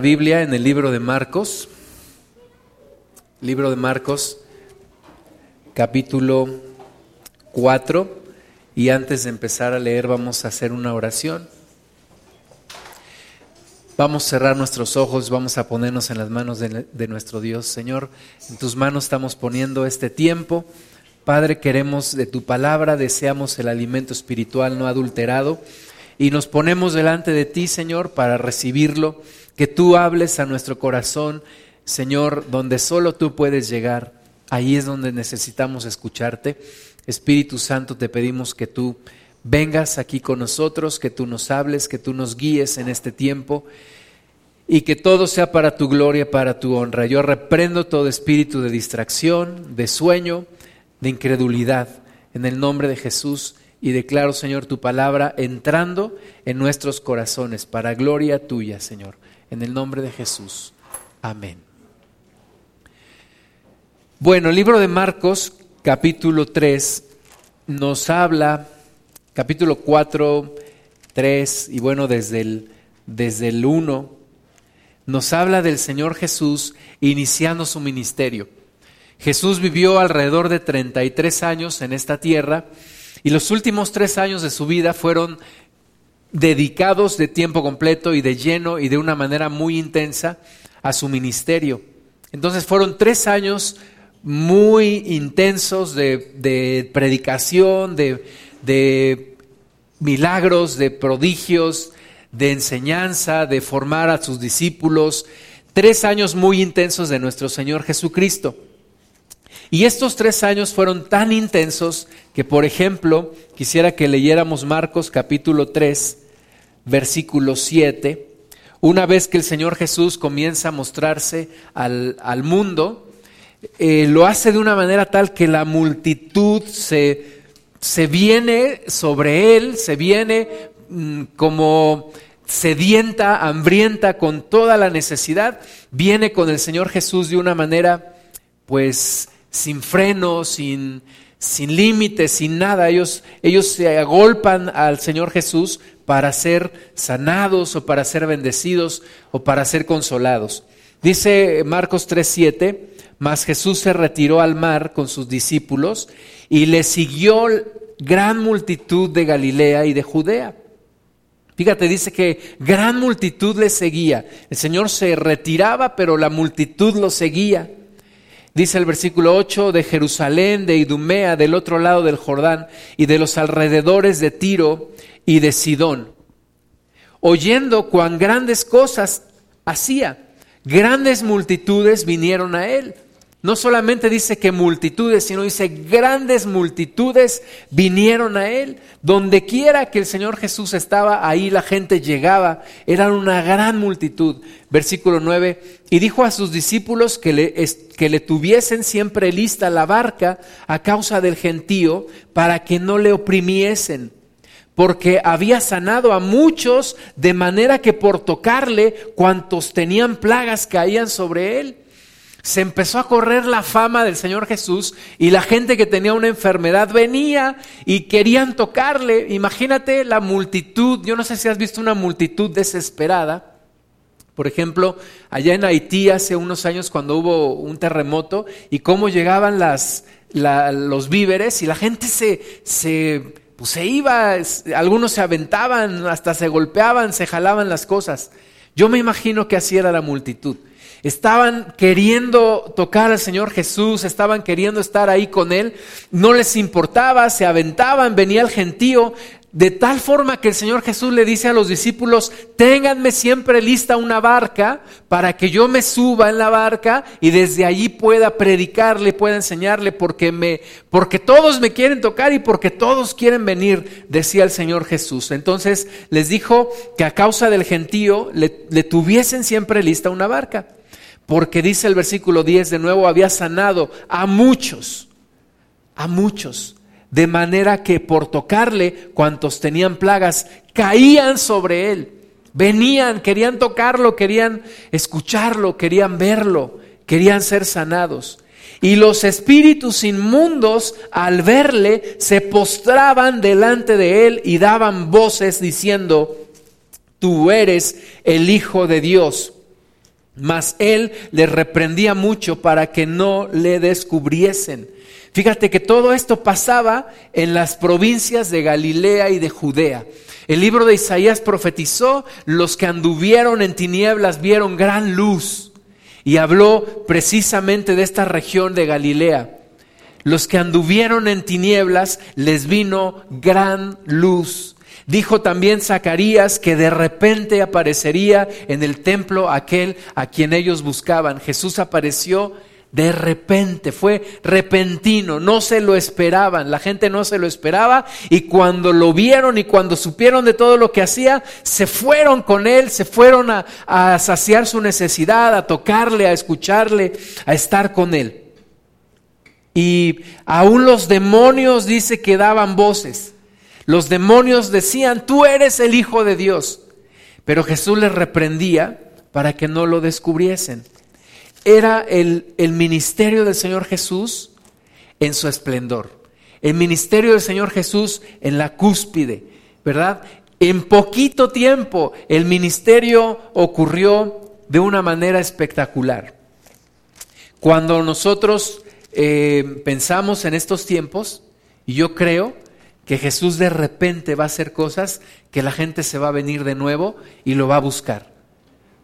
Biblia en el libro de Marcos, libro de Marcos, capítulo 4, y antes de empezar a leer vamos a hacer una oración. Vamos a cerrar nuestros ojos, vamos a ponernos en las manos de nuestro Dios. Señor, en tus manos estamos poniendo este tiempo. Padre, queremos de tu palabra, deseamos el alimento espiritual no adulterado y nos ponemos delante de ti, Señor, para recibirlo que tú hables a nuestro corazón, Señor, donde solo tú puedes llegar. Ahí es donde necesitamos escucharte. Espíritu Santo, te pedimos que tú vengas aquí con nosotros, que tú nos hables, que tú nos guíes en este tiempo y que todo sea para tu gloria, para tu honra. Yo reprendo todo espíritu de distracción, de sueño, de incredulidad, en el nombre de Jesús y declaro, Señor, tu palabra entrando en nuestros corazones para gloria tuya, Señor. En el nombre de Jesús. Amén. Bueno, el libro de Marcos, capítulo 3, nos habla, capítulo 4, 3, y bueno, desde el, desde el 1, nos habla del Señor Jesús iniciando su ministerio. Jesús vivió alrededor de 33 años en esta tierra y los últimos tres años de su vida fueron dedicados de tiempo completo y de lleno y de una manera muy intensa a su ministerio. Entonces fueron tres años muy intensos de, predicación, de, de milagros, de prodigios, de enseñanza, de formar a sus discípulos. Tres años muy intensos de nuestro Señor Jesucristo. Y estos tres años fueron tan intensos que, por ejemplo, quisiera que leyéramos Marcos capítulo 3, versículo 7, una vez que el Señor Jesús comienza a mostrarse al, mundo, eh, lo hace de una manera tal que la multitud se, se viene sobre él, se viene mm, como sedienta, hambrienta, con toda la necesidad, viene con el Señor Jesús de una manera, pues, sin freno, sin, sin límites, sin nada. Ellos, ellos se agolpan al Señor Jesús para ser sanados o para ser bendecidos o para ser consolados. Dice Marcos 3:7, mas Jesús se retiró al mar con sus discípulos y le siguió gran multitud de Galilea y de Judea. Fíjate, dice que gran multitud le seguía. El Señor se retiraba, pero la multitud lo seguía. Dice el versículo 8, de Jerusalén, de Idumea, del otro lado del Jordán, y de los alrededores de Tiro y de Sidón, oyendo cuán grandes cosas hacía. Grandes multitudes vinieron a él. No solamente dice que multitudes, sino dice grandes multitudes vinieron a él. Donde quiera que el Señor Jesús estaba, ahí la gente llegaba. Eran una gran multitud. Versículo 9. Y dijo a sus discípulos que le, que le tuviesen siempre lista la barca a causa del gentío para que no le oprimiesen porque había sanado a muchos de manera que por tocarle cuantos tenían plagas caían sobre él. Se empezó a correr la fama del Señor Jesús y la gente que tenía una enfermedad venía y querían tocarle. Imagínate la multitud, yo no sé si has visto una multitud desesperada. Por ejemplo, allá en Haití hace unos años cuando hubo un terremoto y cómo llegaban las, los víveres y la gente se, se, pues se iba, algunos se aventaban, hasta se golpeaban, se jalaban las cosas. Yo me imagino que así era la multitud. Estaban queriendo tocar al Señor Jesús, estaban queriendo estar ahí con Él, no les importaba, se aventaban, venía el gentío, de tal forma que el Señor Jesús le dice a los discípulos, ténganme siempre lista una barca para que yo me suba en la barca y desde allí pueda predicarle, pueda enseñarle, porque, me, porque todos me quieren tocar y porque todos quieren venir, decía el Señor Jesús. Entonces les dijo que a causa del gentío le, le tuviesen siempre lista una barca porque dice el versículo 10 de nuevo, había sanado a muchos, a muchos, de manera que por tocarle, cuantos tenían plagas, caían sobre él, venían, querían tocarlo, querían escucharlo, querían verlo, querían ser sanados. Y los espíritus inmundos, al verle, se postraban delante de él y daban voces diciendo, tú eres el Hijo de Dios. mas él les reprendía mucho para que no le descubriesen. Fíjate que todo esto pasaba en las provincias de Galilea y de Judea. El libro de Isaías profetizó, los que anduvieron en tinieblas vieron gran luz y habló precisamente de esta región de Galilea. Los que anduvieron en tinieblas les vino gran luz. Dijo también Zacarías que de repente aparecería en el templo aquel a quien ellos buscaban. Jesús apareció de repente, fue repentino, no se lo esperaban, la gente no se lo esperaba y cuando lo vieron y cuando supieron de todo lo que hacía, se fueron con él, se fueron a, saciar su necesidad, a tocarle, a escucharle, a estar con él. Y aún los demonios dice que daban voces. Los demonios decían, tú eres el Hijo de Dios. Pero Jesús les reprendía para que no lo descubriesen. Era el, el ministerio del Señor Jesús en su esplendor. El ministerio del Señor Jesús en la cúspide, ¿verdad? En poquito tiempo el ministerio ocurrió de una manera espectacular. Cuando nosotros eh, pensamos en estos tiempos, y yo creo que Jesús de repente va a hacer cosas que la gente se va a venir de nuevo y lo va a buscar.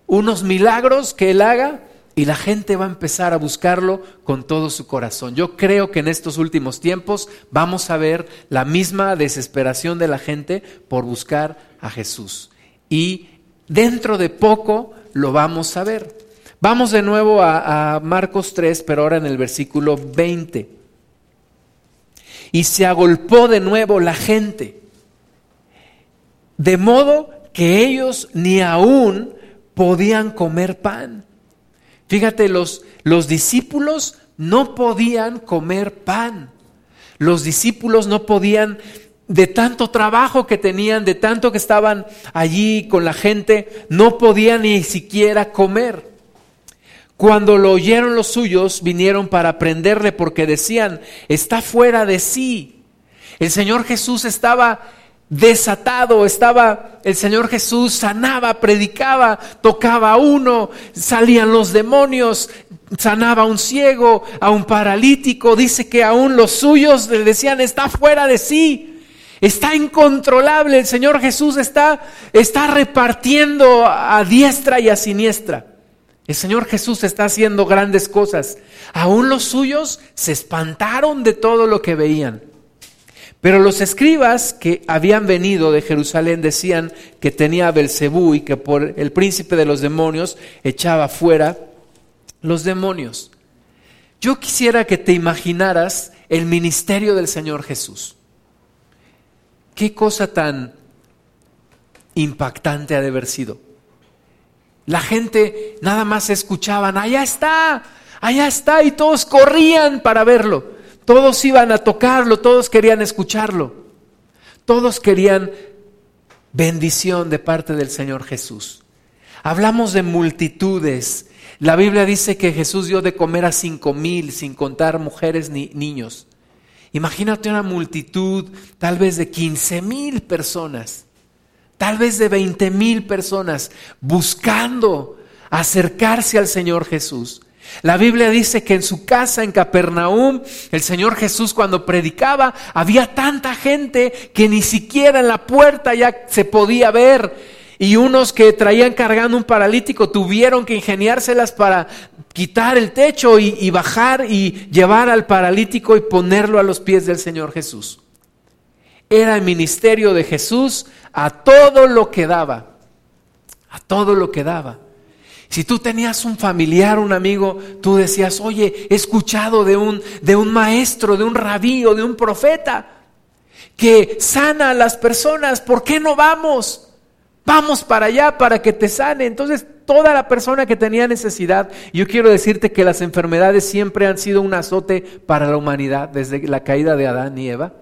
Unos milagros que Él haga y la gente va a empezar a buscarlo con todo su corazón. Yo creo que en estos últimos tiempos vamos a ver la misma desesperación de la gente por buscar a Jesús. Y dentro de poco lo vamos a ver. Vamos de nuevo a, Marcos 3, pero ahora en el versículo 20. Y se agolpó de nuevo la gente, de modo que ellos ni aún podían comer pan. Fíjate, los, los discípulos no podían comer pan. Los discípulos no podían, de tanto trabajo que tenían, de tanto que estaban allí con la gente, no podían ni siquiera comer. Cuando lo oyeron los suyos, vinieron para prenderle porque decían, está fuera de sí. El Señor Jesús estaba desatado, estaba el Señor Jesús, sanaba, predicaba, tocaba a uno, salían los demonios, sanaba a un ciego, a un paralítico, dice que aún los suyos le decían, está fuera de sí. Está incontrolable, el Señor Jesús está, está repartiendo a diestra y a siniestra. El Señor Jesús está haciendo grandes cosas. Aún los suyos se espantaron de todo lo que veían. Pero los escribas que habían venido de Jerusalén decían que tenía Belcebú y que por el príncipe de los demonios echaba fuera los demonios. Yo quisiera que te imaginaras el ministerio del Señor Jesús. Qué cosa tan impactante ha de haber sido. La gente nada más escuchaban, allá está, allá está, y todos corrían para verlo. Todos iban a tocarlo, todos querían escucharlo. Todos querían bendición de parte del Señor Jesús. Hablamos de multitudes. La Biblia dice que Jesús dio de comer a cinco mil, sin contar mujeres ni niños. Imagínate una multitud, tal vez de quince mil personas tal vez de 20 mil personas buscando acercarse al Señor Jesús. La Biblia dice que en su casa en Capernaum, el Señor Jesús cuando predicaba, había tanta gente que ni siquiera en la puerta ya se podía ver. Y unos que traían cargando un paralítico tuvieron que ingeniárselas para quitar el techo y, y bajar y llevar al paralítico y ponerlo a los pies del Señor Jesús. Era el ministerio de Jesús a todo lo que daba, a todo lo que daba. Si tú tenías un familiar, un amigo, tú decías, oye, he escuchado de un, de un maestro, de un rabí o de un profeta que sana a las personas, ¿por qué no vamos? Vamos para allá para que te sane. Entonces, toda la persona que tenía necesidad, yo quiero decirte que las enfermedades siempre han sido un azote para la humanidad desde la caída de Adán y Eva.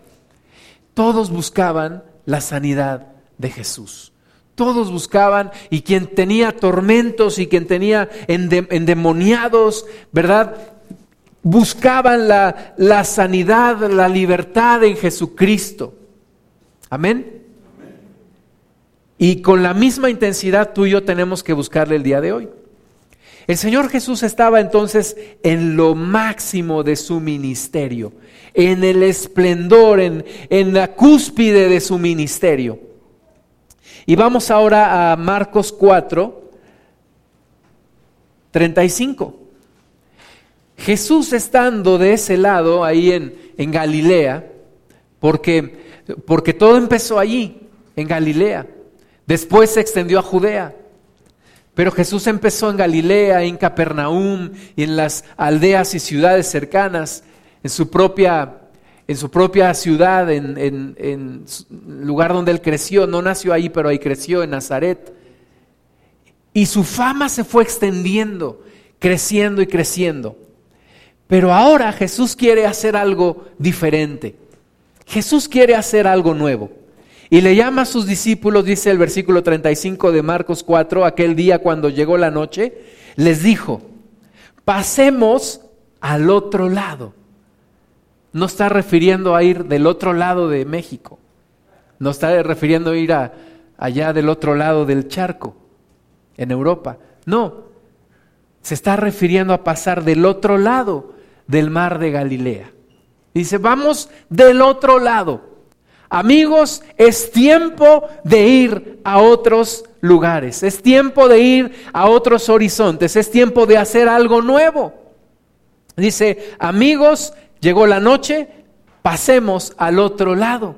Todos buscaban la sanidad de Jesús. Todos buscaban y quien tenía tormentos y quien tenía endemoniados, ¿verdad? Buscaban la, sanidad, la libertad en Jesucristo. Amén. Y con la misma intensidad tú y yo tenemos que buscarle el día de hoy. El Señor Jesús estaba entonces en lo máximo de su ministerio, en el esplendor, en, en la cúspide de su ministerio. Y vamos ahora a Marcos 4, 35. Jesús estando de ese lado, ahí en, en Galilea, porque, porque todo empezó allí, en Galilea. Después se extendió a Judea. Pero Jesús empezó en Galilea, en Capernaum y en las aldeas y ciudades cercanas, en su propia, en su propia ciudad, en, en, lugar donde él creció. No nació ahí, pero ahí creció, en Nazaret. Y su fama se fue extendiendo, creciendo y creciendo. Pero ahora Jesús quiere hacer algo diferente. Jesús quiere hacer algo nuevo. Y le llama a sus discípulos, dice el versículo 35 de Marcos 4, aquel día cuando llegó la noche, les dijo, pasemos al otro lado. No está refiriendo a ir del otro lado de México, no está refiriendo a ir a, allá del otro lado del charco, en Europa. No, se está refiriendo a pasar del otro lado del mar de Galilea. Dice, vamos del otro lado. Amigos, es tiempo de ir a otros lugares, es tiempo de ir a otros horizontes, es tiempo de hacer algo nuevo. Dice, amigos, llegó la noche, pasemos al otro lado.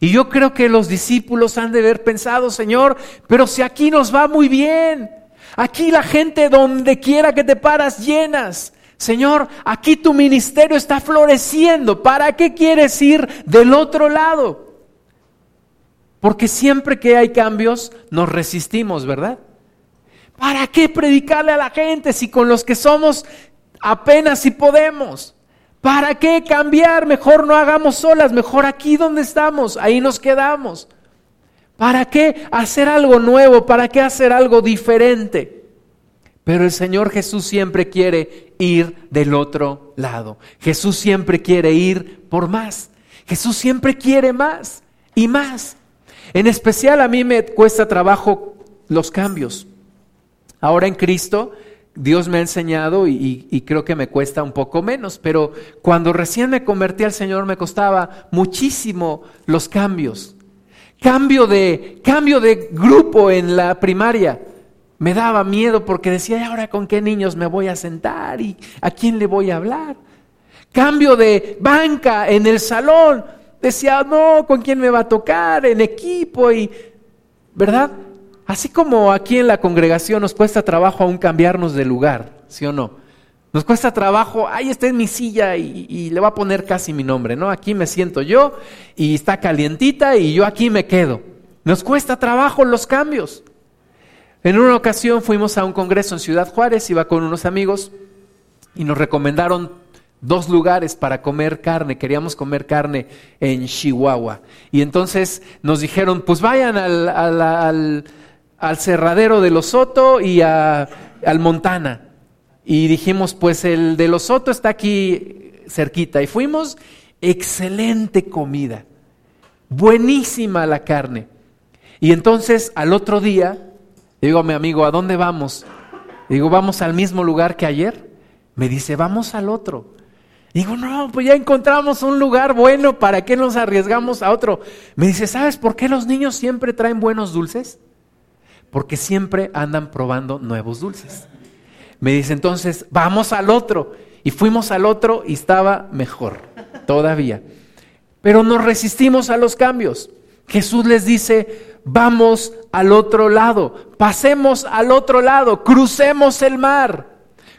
Y yo creo que los discípulos han de haber pensado, Señor, pero si aquí nos va muy bien, aquí la gente donde quiera que te paras llenas, Señor, aquí tu ministerio está floreciendo. ¿Para qué quieres ir del otro lado? Porque siempre que hay cambios nos resistimos, ¿verdad? ¿Para qué predicarle a la gente si con los que somos apenas si podemos? ¿Para qué cambiar? Mejor no hagamos solas, mejor aquí donde estamos, ahí nos quedamos. ¿Para qué hacer algo nuevo? ¿Para qué hacer algo diferente? Pero el Señor Jesús siempre quiere ir del otro lado. Jesús siempre quiere ir por más. Jesús siempre quiere más y más. En especial a mí me cuesta trabajo los cambios. Ahora en Cristo Dios me ha enseñado y, creo que me cuesta un poco menos, pero cuando recién me convertí al Señor me costaba muchísimo los cambios. Cambio de, cambio de grupo en la primaria. Me daba miedo porque decía, ¿y ahora con qué niños me voy a sentar? ¿Y a quién le voy a hablar? Cambio de banca en el salón. Decía, no, ¿con quién me va a tocar? En equipo y, ¿verdad? Así como aquí en la congregación nos cuesta trabajo aún cambiarnos de lugar, ¿sí o no? Nos cuesta trabajo, ahí está en mi silla y, y, le va a poner casi mi nombre, ¿no? Aquí me siento yo y está calientita y yo aquí me quedo. Nos cuesta trabajo los cambios. En una ocasión fuimos a un congreso en Ciudad Juárez, iba con unos amigos y nos recomendaron dos lugares para comer carne. Queríamos comer carne en Chihuahua. Y entonces nos dijeron, pues vayan al, al, al, cerradero de Los Soto y al Montana. Y dijimos, pues el de Los Soto está aquí cerquita. Y fuimos, excelente comida, buenísima la carne. Y entonces al otro día digo a mi amigo, ¿a dónde vamos? digo, ¿vamos al mismo lugar que ayer? Me dice, vamos al otro. digo, no, pues ya encontramos un lugar bueno, ¿para qué nos arriesgamos a otro? Me dice, ¿sabes por qué los niños siempre traen buenos dulces? Porque siempre andan probando nuevos dulces. Me dice, entonces, vamos al otro. Y fuimos al otro y estaba mejor, todavía. Pero nos resistimos a los cambios. Jesús les dice, vamos al otro lado, pasemos al otro lado, crucemos el mar.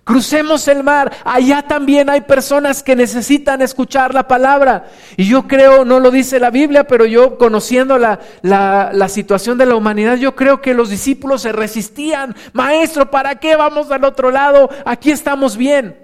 Crucemos el mar. Allá también hay personas que necesitan escuchar la palabra. Y yo creo, no lo dice la Biblia, pero yo conociendo la, la, la, situación de la humanidad, yo creo que los discípulos se resistían. Maestro, ¿para qué vamos al otro lado? Aquí estamos bien.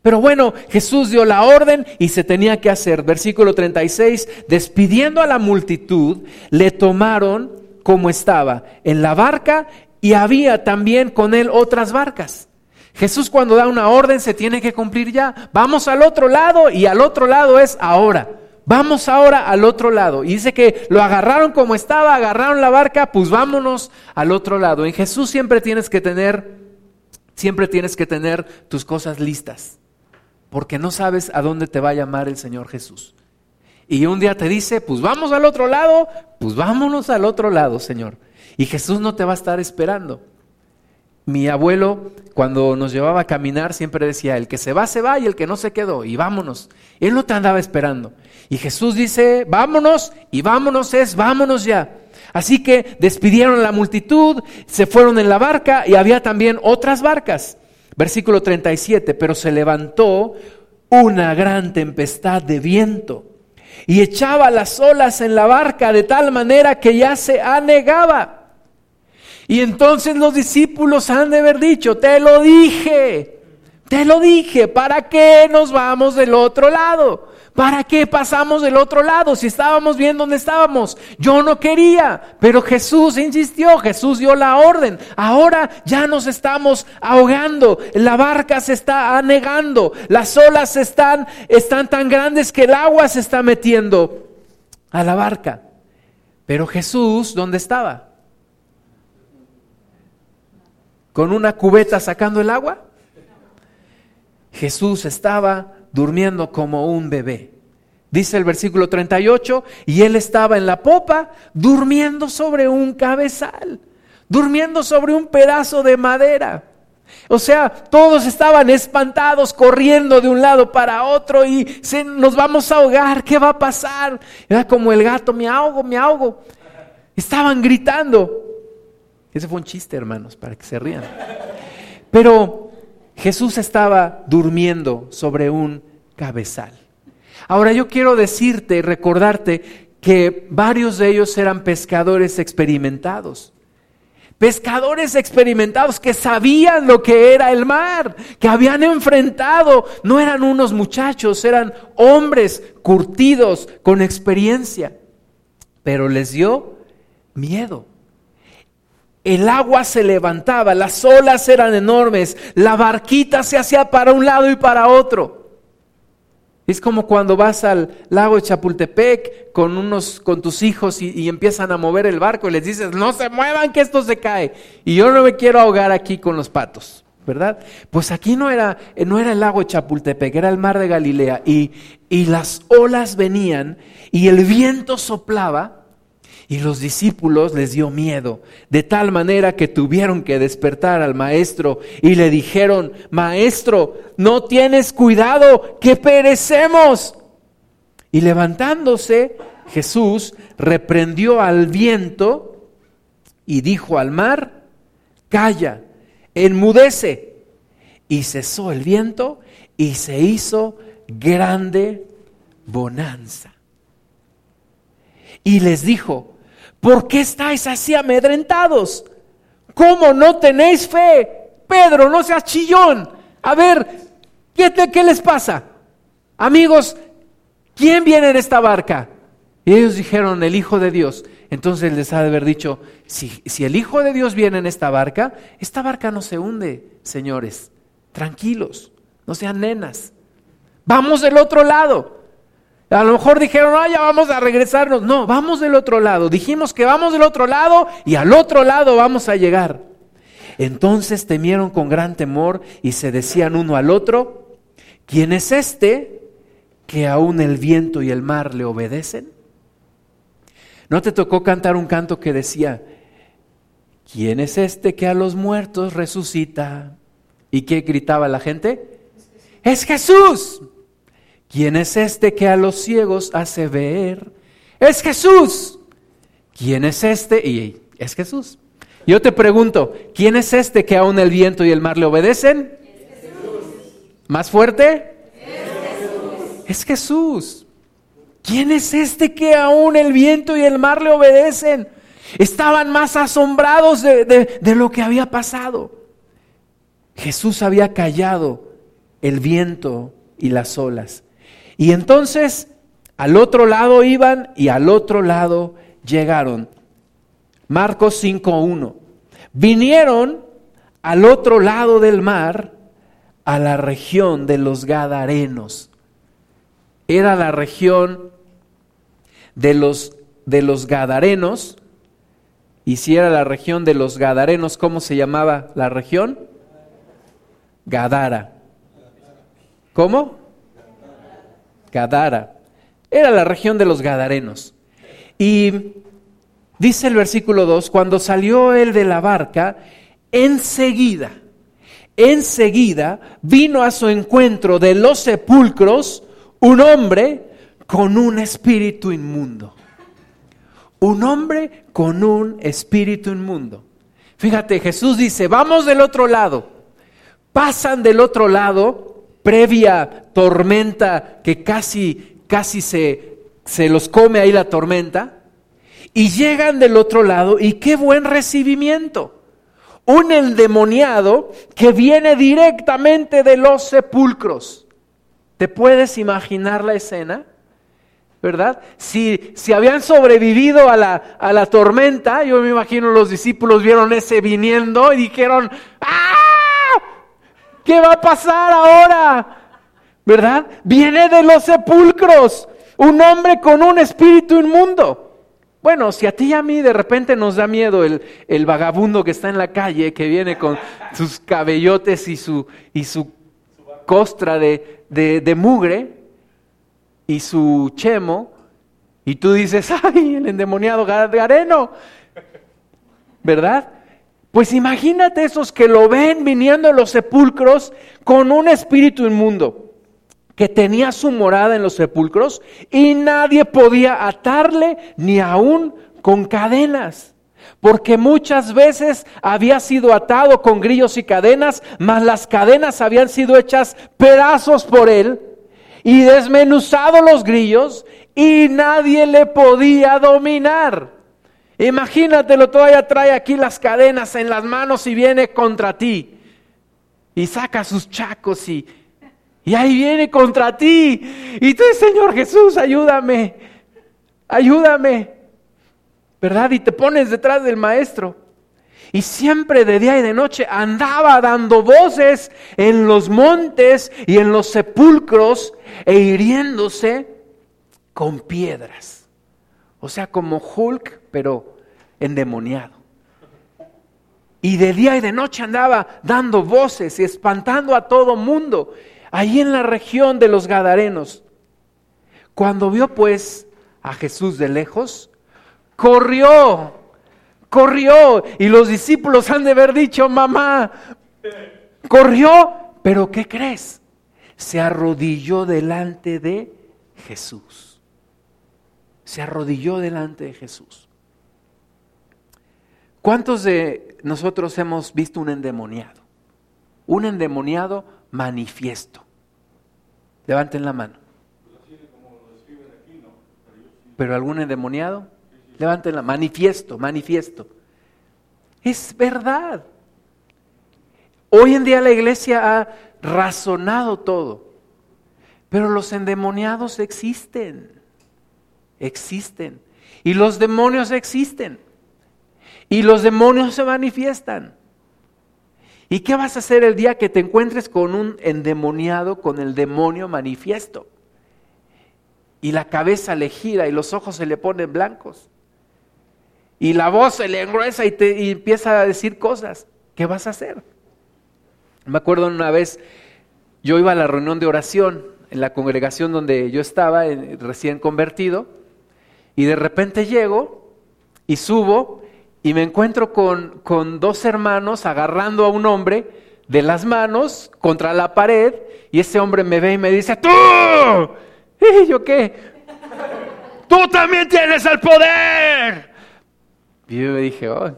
Pero bueno, Jesús dio la orden y se tenía que hacer. Versículo 36, despidiendo a la multitud, le tomaron como estaba en la barca y había también con él otras barcas. Jesús cuando da una orden se tiene que cumplir ya. Vamos al otro lado y al otro lado es ahora. Vamos ahora al otro lado. Y dice que lo agarraron como estaba, agarraron la barca, pues vámonos al otro lado. En Jesús siempre tienes que tener Siempre tienes que tener tus cosas listas, porque no sabes a dónde te va a llamar el Señor Jesús. Y un día te dice, pues vamos al otro lado, pues vámonos al otro lado, Señor. Y Jesús no te va a estar esperando. Mi abuelo, cuando nos llevaba a caminar, siempre decía, el que se va, se va y el que no se quedó, y vámonos. Él no te andaba esperando. Y Jesús dice, vámonos, y vámonos es, vámonos ya. Así que despidieron a la multitud, se fueron en la barca y había también otras barcas. Versículo 37, pero se levantó una gran tempestad de viento y echaba las olas en la barca de tal manera que ya se anegaba. Y entonces los discípulos han de haber dicho, te lo dije, te lo dije, ¿para qué nos vamos del otro lado? ¿Para qué pasamos del otro lado si estábamos bien donde estábamos? Yo no quería, pero Jesús insistió, Jesús dio la orden. Ahora ya nos estamos ahogando, la barca se está anegando, las olas están, están tan grandes que el agua se está metiendo a la barca. Pero Jesús, ¿dónde estaba? ¿Con una cubeta sacando el agua? Jesús estaba durmiendo como un bebé. Dice el versículo 38, y él estaba en la popa durmiendo sobre un cabezal, durmiendo sobre un pedazo de madera. O sea, todos estaban espantados, corriendo de un lado para otro y se, nos vamos a ahogar, ¿qué va a pasar? Era como el gato, me ahogo, me ahogo. Estaban gritando. Ese fue un chiste, hermanos, para que se rían. Pero Jesús estaba durmiendo sobre un cabezal. Ahora yo quiero decirte y recordarte que varios de ellos eran pescadores experimentados. Pescadores experimentados que sabían lo que era el mar, que habían enfrentado, no eran unos muchachos, eran hombres curtidos con experiencia, pero les dio miedo. El agua se levantaba, las olas eran enormes, la barquita se hacía para un lado y para otro. Es como cuando vas al lago de Chapultepec con, unos, con tus hijos y, empiezan a mover el barco y les dices, no se muevan que esto se cae. Y yo no me quiero ahogar aquí con los patos, ¿verdad? Pues aquí no era, no era el lago de Chapultepec, era el mar de Galilea. Y, y las olas venían y el viento soplaba y los discípulos les dio miedo, de tal manera que tuvieron que despertar al maestro y le dijeron, maestro, no tienes cuidado, que perecemos. Y levantándose, Jesús reprendió al viento y dijo al mar, calla, enmudece. Y cesó el viento y se hizo grande bonanza. Y les dijo, ¿Por qué estáis así amedrentados? ¿Cómo no tenéis fe? Pedro, no seas chillón. A ver, ¿qué, qué les pasa? Amigos, ¿quién viene en esta barca? Y ellos dijeron, el Hijo de Dios. Entonces les ha de haber dicho, si, si el Hijo de Dios viene en esta barca, esta barca no se hunde, señores. Tranquilos, no sean nenas. Vamos del otro lado. A lo mejor dijeron, ah, ya vamos a regresarnos. No, vamos del otro lado. Dijimos que vamos del otro lado y al otro lado vamos a llegar. Entonces temieron con gran temor y se decían uno al otro, ¿quién es este que aún el viento y el mar le obedecen? ¿No te tocó cantar un canto que decía, ¿quién es este que a los muertos resucita? ¿Y qué gritaba la gente? Es Jesús. ¿Quién es este que a los ciegos hace ver? Es Jesús. ¿Quién es este? Y es Jesús. Yo te pregunto, ¿quién es este que aún el viento y el mar le obedecen? Es Jesús. ¿Más fuerte? Es Jesús. Es Jesús. ¿Quién es este que aún el viento y el mar le obedecen? Estaban más asombrados de, de lo que había pasado. Jesús había callado el viento y las olas. Y entonces al otro lado iban y al otro lado llegaron. Marcos 5.1. Vinieron al otro lado del mar, a la región de los Gadarenos. Era la región de los, de los Gadarenos. Y si era la región de los Gadarenos, ¿cómo se llamaba la región? Gadara. ¿Cómo? Gadara. Era la región de los Gadarenos. Y dice el versículo 2, cuando salió él de la barca, enseguida, enseguida vino a su encuentro de los sepulcros un hombre con un espíritu inmundo. Un hombre con un espíritu inmundo. Fíjate, Jesús dice, vamos del otro lado. Pasan del otro lado, previa tormenta que casi, casi se, se los come ahí la tormenta. Y llegan del otro lado y qué buen recibimiento un endemoniado que viene directamente de los sepulcros. ¿Te puedes imaginar la escena? ¿Verdad? Si, si habían sobrevivido a la, a la tormenta, yo me imagino los discípulos vieron ese viniendo y dijeron, ¡ah! ¿Qué va a pasar ahora? ¿Verdad? Viene de los sepulcros, un hombre con un espíritu inmundo. Bueno, si a ti y a mí de repente nos da miedo el, el vagabundo que está en la calle, que viene con sus cabellotes y su, y su costra de, de, mugre y su chemo, y tú dices, ay, el endemoniado Gareno, ¿verdad? Pues imagínate esos que lo ven viniendo de los sepulcros con un espíritu inmundo que tenía su morada en los sepulcros y nadie podía atarle ni aún con cadenas. Porque muchas veces había sido atado con grillos y cadenas, mas las cadenas habían sido hechas pedazos por él y desmenuzado los grillos y nadie le podía dominar. Imagínatelo, todavía trae aquí las cadenas en las manos y viene contra ti. Y saca sus chacos y, y ahí viene contra ti. Y tú, Señor Jesús, ayúdame, ayúdame. ¿Verdad? Y te pones detrás del maestro. Y siempre de día y de noche andaba dando voces en los montes y en los sepulcros e hiriéndose con piedras. O sea, como Hulk, pero endemoniado. Y de día y de noche andaba dando voces y espantando a todo mundo ahí en la región de los Gadarenos. Cuando vio pues a Jesús de lejos, corrió, corrió, y los discípulos han de haber dicho, mamá, corrió, pero ¿qué crees? Se arrodilló delante de Jesús. Se arrodilló delante de Jesús. ¿Cuántos de nosotros hemos visto un endemoniado? Un endemoniado manifiesto. Levanten la mano. Pero algún endemoniado, levanten la manifiesto, manifiesto. Es verdad. Hoy en día la iglesia ha razonado todo, pero los endemoniados existen, existen. Y los demonios existen. Y los demonios se manifiestan. ¿Y qué vas a hacer el día que te encuentres con un endemoniado, con el demonio manifiesto? Y la cabeza le gira y los ojos se le ponen blancos. Y la voz se le engruesa y, te, empieza a decir cosas. ¿Qué vas a hacer? Me acuerdo una vez, yo iba a la reunión de oración en la congregación donde yo estaba, recién convertido, y de repente llego y subo y me encuentro con, con dos hermanos agarrando a un hombre de las manos contra la pared y ese hombre me ve y me dice, tú, ¿y yo qué? Tú también tienes el poder. Y yo me dije, oh.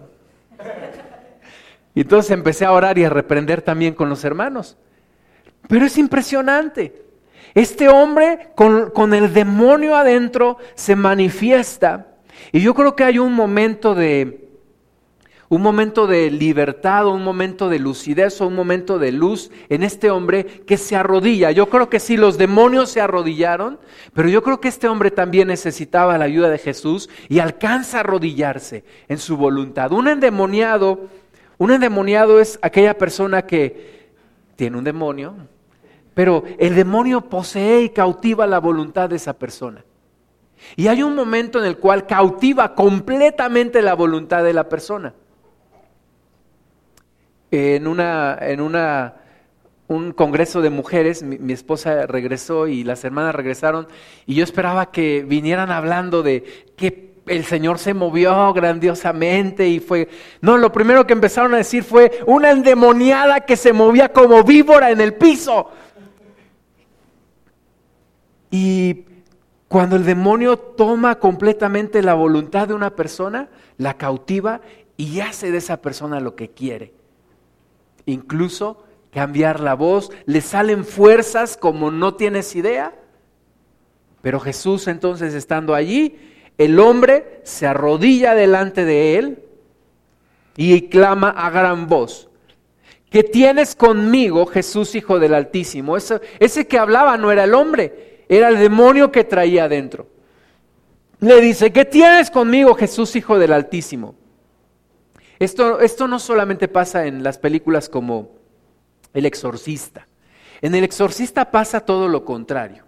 Y entonces empecé a orar y a reprender también con los hermanos. Pero es impresionante. Este hombre con, con el demonio adentro se manifiesta. Y yo creo que hay un momento de, un momento de libertad, un momento de lucidez o un momento de luz en este hombre que se arrodilla. Yo creo que sí, los demonios se arrodillaron, pero yo creo que este hombre también necesitaba la ayuda de Jesús y alcanza a arrodillarse en su voluntad. Un endemoniado, un endemoniado es aquella persona que tiene un demonio, pero el demonio posee y cautiva la voluntad de esa persona. Y hay un momento en el cual cautiva completamente la voluntad de la persona en una, en una, un congreso de mujeres, mi, mi, esposa regresó y las hermanas regresaron y yo esperaba que vinieran hablando de que el Señor se movió grandiosamente y fue... No, lo primero que empezaron a decir fue una endemoniada que se movía como víbora en el piso. Y cuando el demonio toma completamente la voluntad de una persona, la cautiva y hace de esa persona lo que quiere. Incluso cambiar la voz, le salen fuerzas como no tienes idea. Pero Jesús entonces estando allí, el hombre se arrodilla delante de él y clama a gran voz. ¿Qué tienes conmigo, Jesús, Hijo del Altísimo? Ese, que hablaba no era el hombre, era el demonio que traía adentro. Le dice, ¿qué tienes conmigo, Jesús, Hijo del Altísimo? Esto, esto no solamente pasa en las películas como El Exorcista. En El Exorcista pasa todo lo contrario.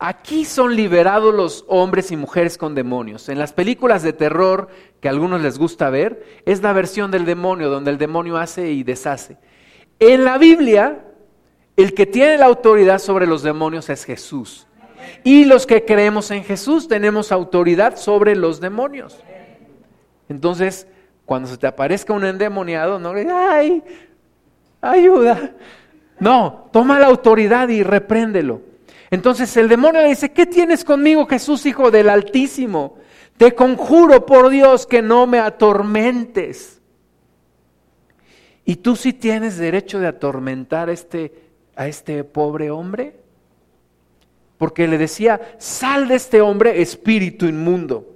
Aquí son liberados los hombres y mujeres con demonios. En las películas de terror que a algunos les gusta ver, es la versión del demonio, donde el demonio hace y deshace. En la Biblia, el que tiene la autoridad sobre los demonios es Jesús. Y los que creemos en Jesús tenemos autoridad sobre los demonios. Entonces, cuando se te aparezca un endemoniado, no le ay, ayuda. No, toma la autoridad y repréndelo. Entonces el demonio le dice, ¿qué tienes conmigo, Jesús, Hijo del Altísimo? Te conjuro por Dios que no me atormentes. ¿Y tú sí tienes derecho de atormentar a este, a este pobre hombre? Porque le decía, sal de este hombre, espíritu inmundo.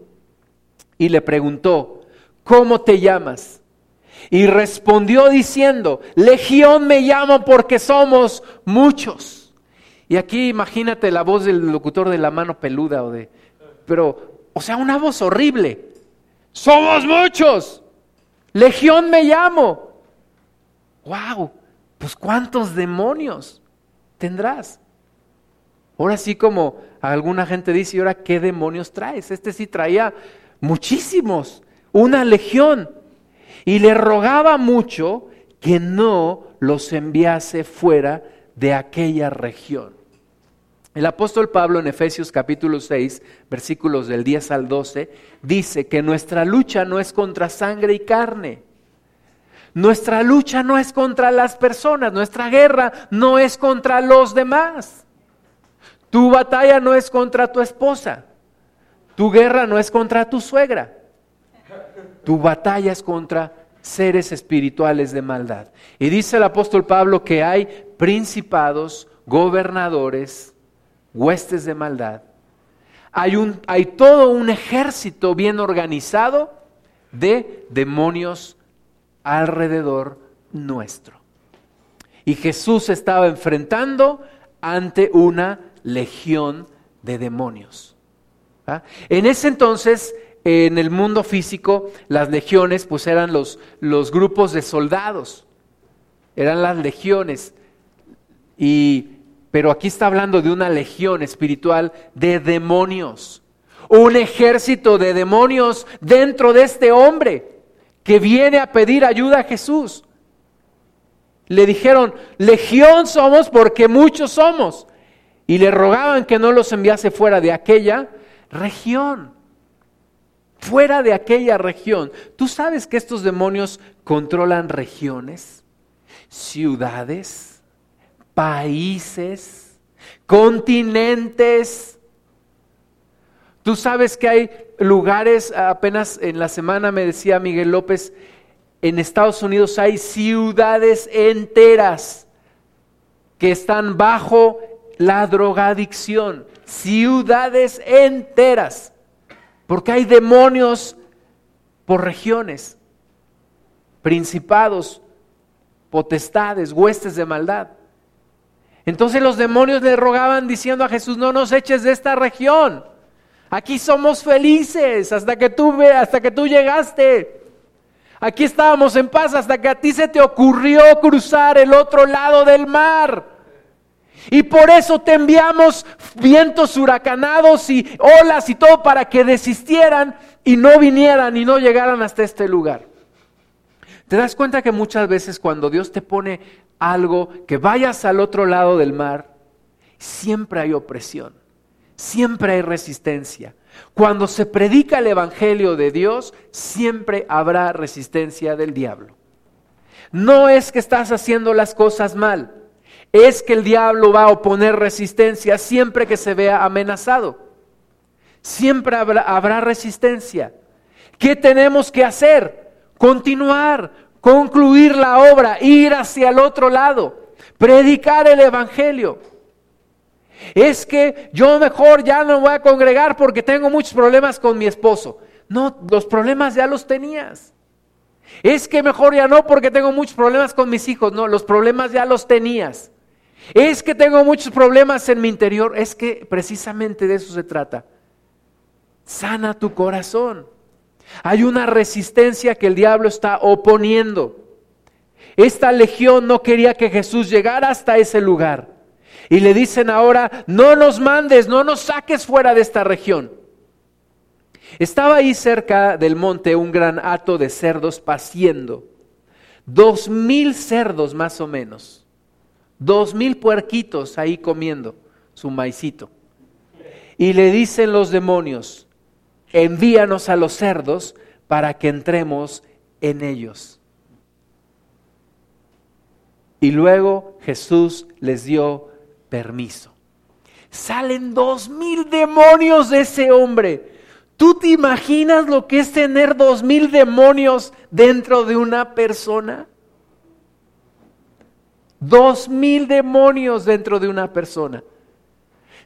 Y le preguntó, ¿cómo te llamas? Y respondió diciendo, Legión me llamo porque somos muchos. Y aquí imagínate la voz del locutor de la mano peluda o de... Pero, o sea, una voz horrible. Somos muchos. Legión me llamo. ¡Wow! Pues cuántos demonios tendrás. Ahora sí como alguna gente dice, ¿y ahora qué demonios traes? Este sí traía muchísimos, una legión. Y le rogaba mucho que no los enviase fuera de aquella región. El apóstol Pablo en Efesios capítulo 6, versículos del 10 al 12, dice que nuestra lucha no es contra sangre y carne. Nuestra lucha no es contra las personas, nuestra guerra no es contra los demás. Tu batalla no es contra tu esposa, tu guerra no es contra tu suegra, tu batalla es contra seres espirituales de maldad. Y dice el apóstol Pablo que hay principados, gobernadores, huestes de maldad. Hay, un, hay todo un ejército bien organizado de demonios alrededor nuestro. Y Jesús estaba enfrentando ante una legión de demonios. ¿Ah? En ese entonces, en el mundo físico, las legiones pues eran los, los grupos de soldados, eran las legiones. Y pero aquí está hablando de una legión espiritual de demonios. Un ejército de demonios dentro de este hombre que viene a pedir ayuda a Jesús. Le dijeron, legión somos porque muchos somos. Y le rogaban que no los enviase fuera de aquella región. Fuera de aquella región. ¿Tú sabes que estos demonios controlan regiones, ciudades? países, continentes. Tú sabes que hay lugares, apenas en la semana me decía Miguel López, en Estados Unidos hay ciudades enteras que están bajo la drogadicción, ciudades enteras, porque hay demonios por regiones, principados, potestades, huestes de maldad. Entonces los demonios le rogaban diciendo a Jesús, no nos eches de esta región. Aquí somos felices hasta que tú hasta que tú llegaste. Aquí estábamos en paz hasta que a ti se te ocurrió cruzar el otro lado del mar. Y por eso te enviamos vientos huracanados y olas y todo para que desistieran y no vinieran y no llegaran hasta este lugar. ¿Te das cuenta que muchas veces cuando Dios te pone algo, que vayas al otro lado del mar, siempre hay opresión, siempre hay resistencia. Cuando se predica el Evangelio de Dios, siempre habrá resistencia del diablo. No es que estás haciendo las cosas mal, es que el diablo va a oponer resistencia siempre que se vea amenazado. Siempre habrá, resistencia. ¿Qué tenemos que hacer? Continuar, concluir la obra, ir hacia el otro lado, predicar el Evangelio. Es que yo mejor ya no voy a congregar porque tengo muchos problemas con mi esposo. No, los problemas ya los tenías. Es que mejor ya no porque tengo muchos problemas con mis hijos. No, los problemas ya los tenías. Es que tengo muchos problemas en mi interior. Es que precisamente de eso se trata. Sana tu corazón. Hay una resistencia que el diablo está oponiendo. Esta legión no quería que Jesús llegara hasta ese lugar. Y le dicen ahora, no nos mandes, no nos saques fuera de esta región. Estaba ahí cerca del monte un gran hato de cerdos paciendo. Dos mil cerdos más o menos. Dos mil puerquitos ahí comiendo su maicito. Y le dicen los demonios, envíanos a los cerdos para que entremos en ellos. Y luego Jesús les dio permiso. Salen dos mil demonios de ese hombre. ¿Tú te imaginas lo que es tener dos mil demonios dentro de una persona? Dos mil demonios dentro de una persona.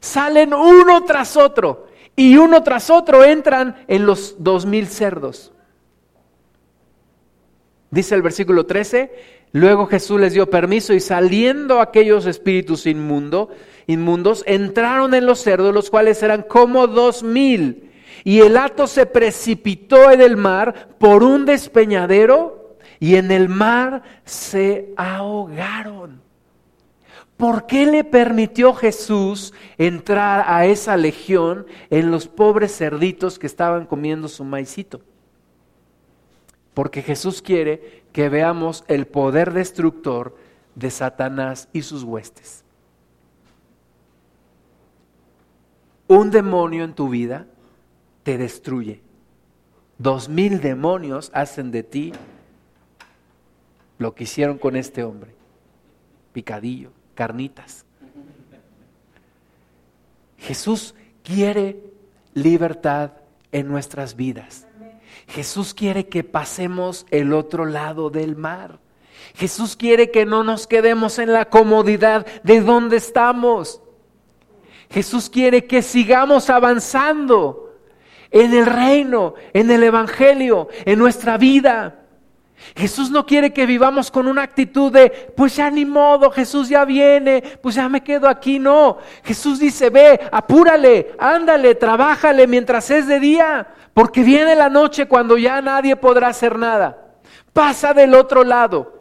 Salen uno tras otro y uno tras otro entran en los dos mil cerdos. Dice el versículo 13, luego Jesús les dio permiso y saliendo aquellos espíritus inmundo, inmundos, entraron en los cerdos, los cuales eran como dos mil. Y el hato se precipitó en el mar por un despeñadero y en el mar se ahogaron. ¿Por qué le permitió Jesús entrar a esa legión en los pobres cerditos que estaban comiendo su maicito? Porque Jesús quiere que veamos el poder destructor de Satanás y sus huestes. Un demonio en tu vida te destruye. Dos mil demonios hacen de ti lo que hicieron con este hombre. Picadillo carnitas. Jesús quiere libertad en nuestras vidas. Jesús quiere que pasemos el otro lado del mar. Jesús quiere que no nos quedemos en la comodidad de donde estamos. Jesús quiere que sigamos avanzando en el reino, en el Evangelio, en nuestra vida. Jesús no quiere que vivamos con una actitud de, pues ya ni modo, Jesús ya viene, pues ya me quedo aquí. No, Jesús dice, ve, apúrale, ándale, trabájale mientras es de día, porque viene la noche cuando ya nadie podrá hacer nada. Pasa del otro lado.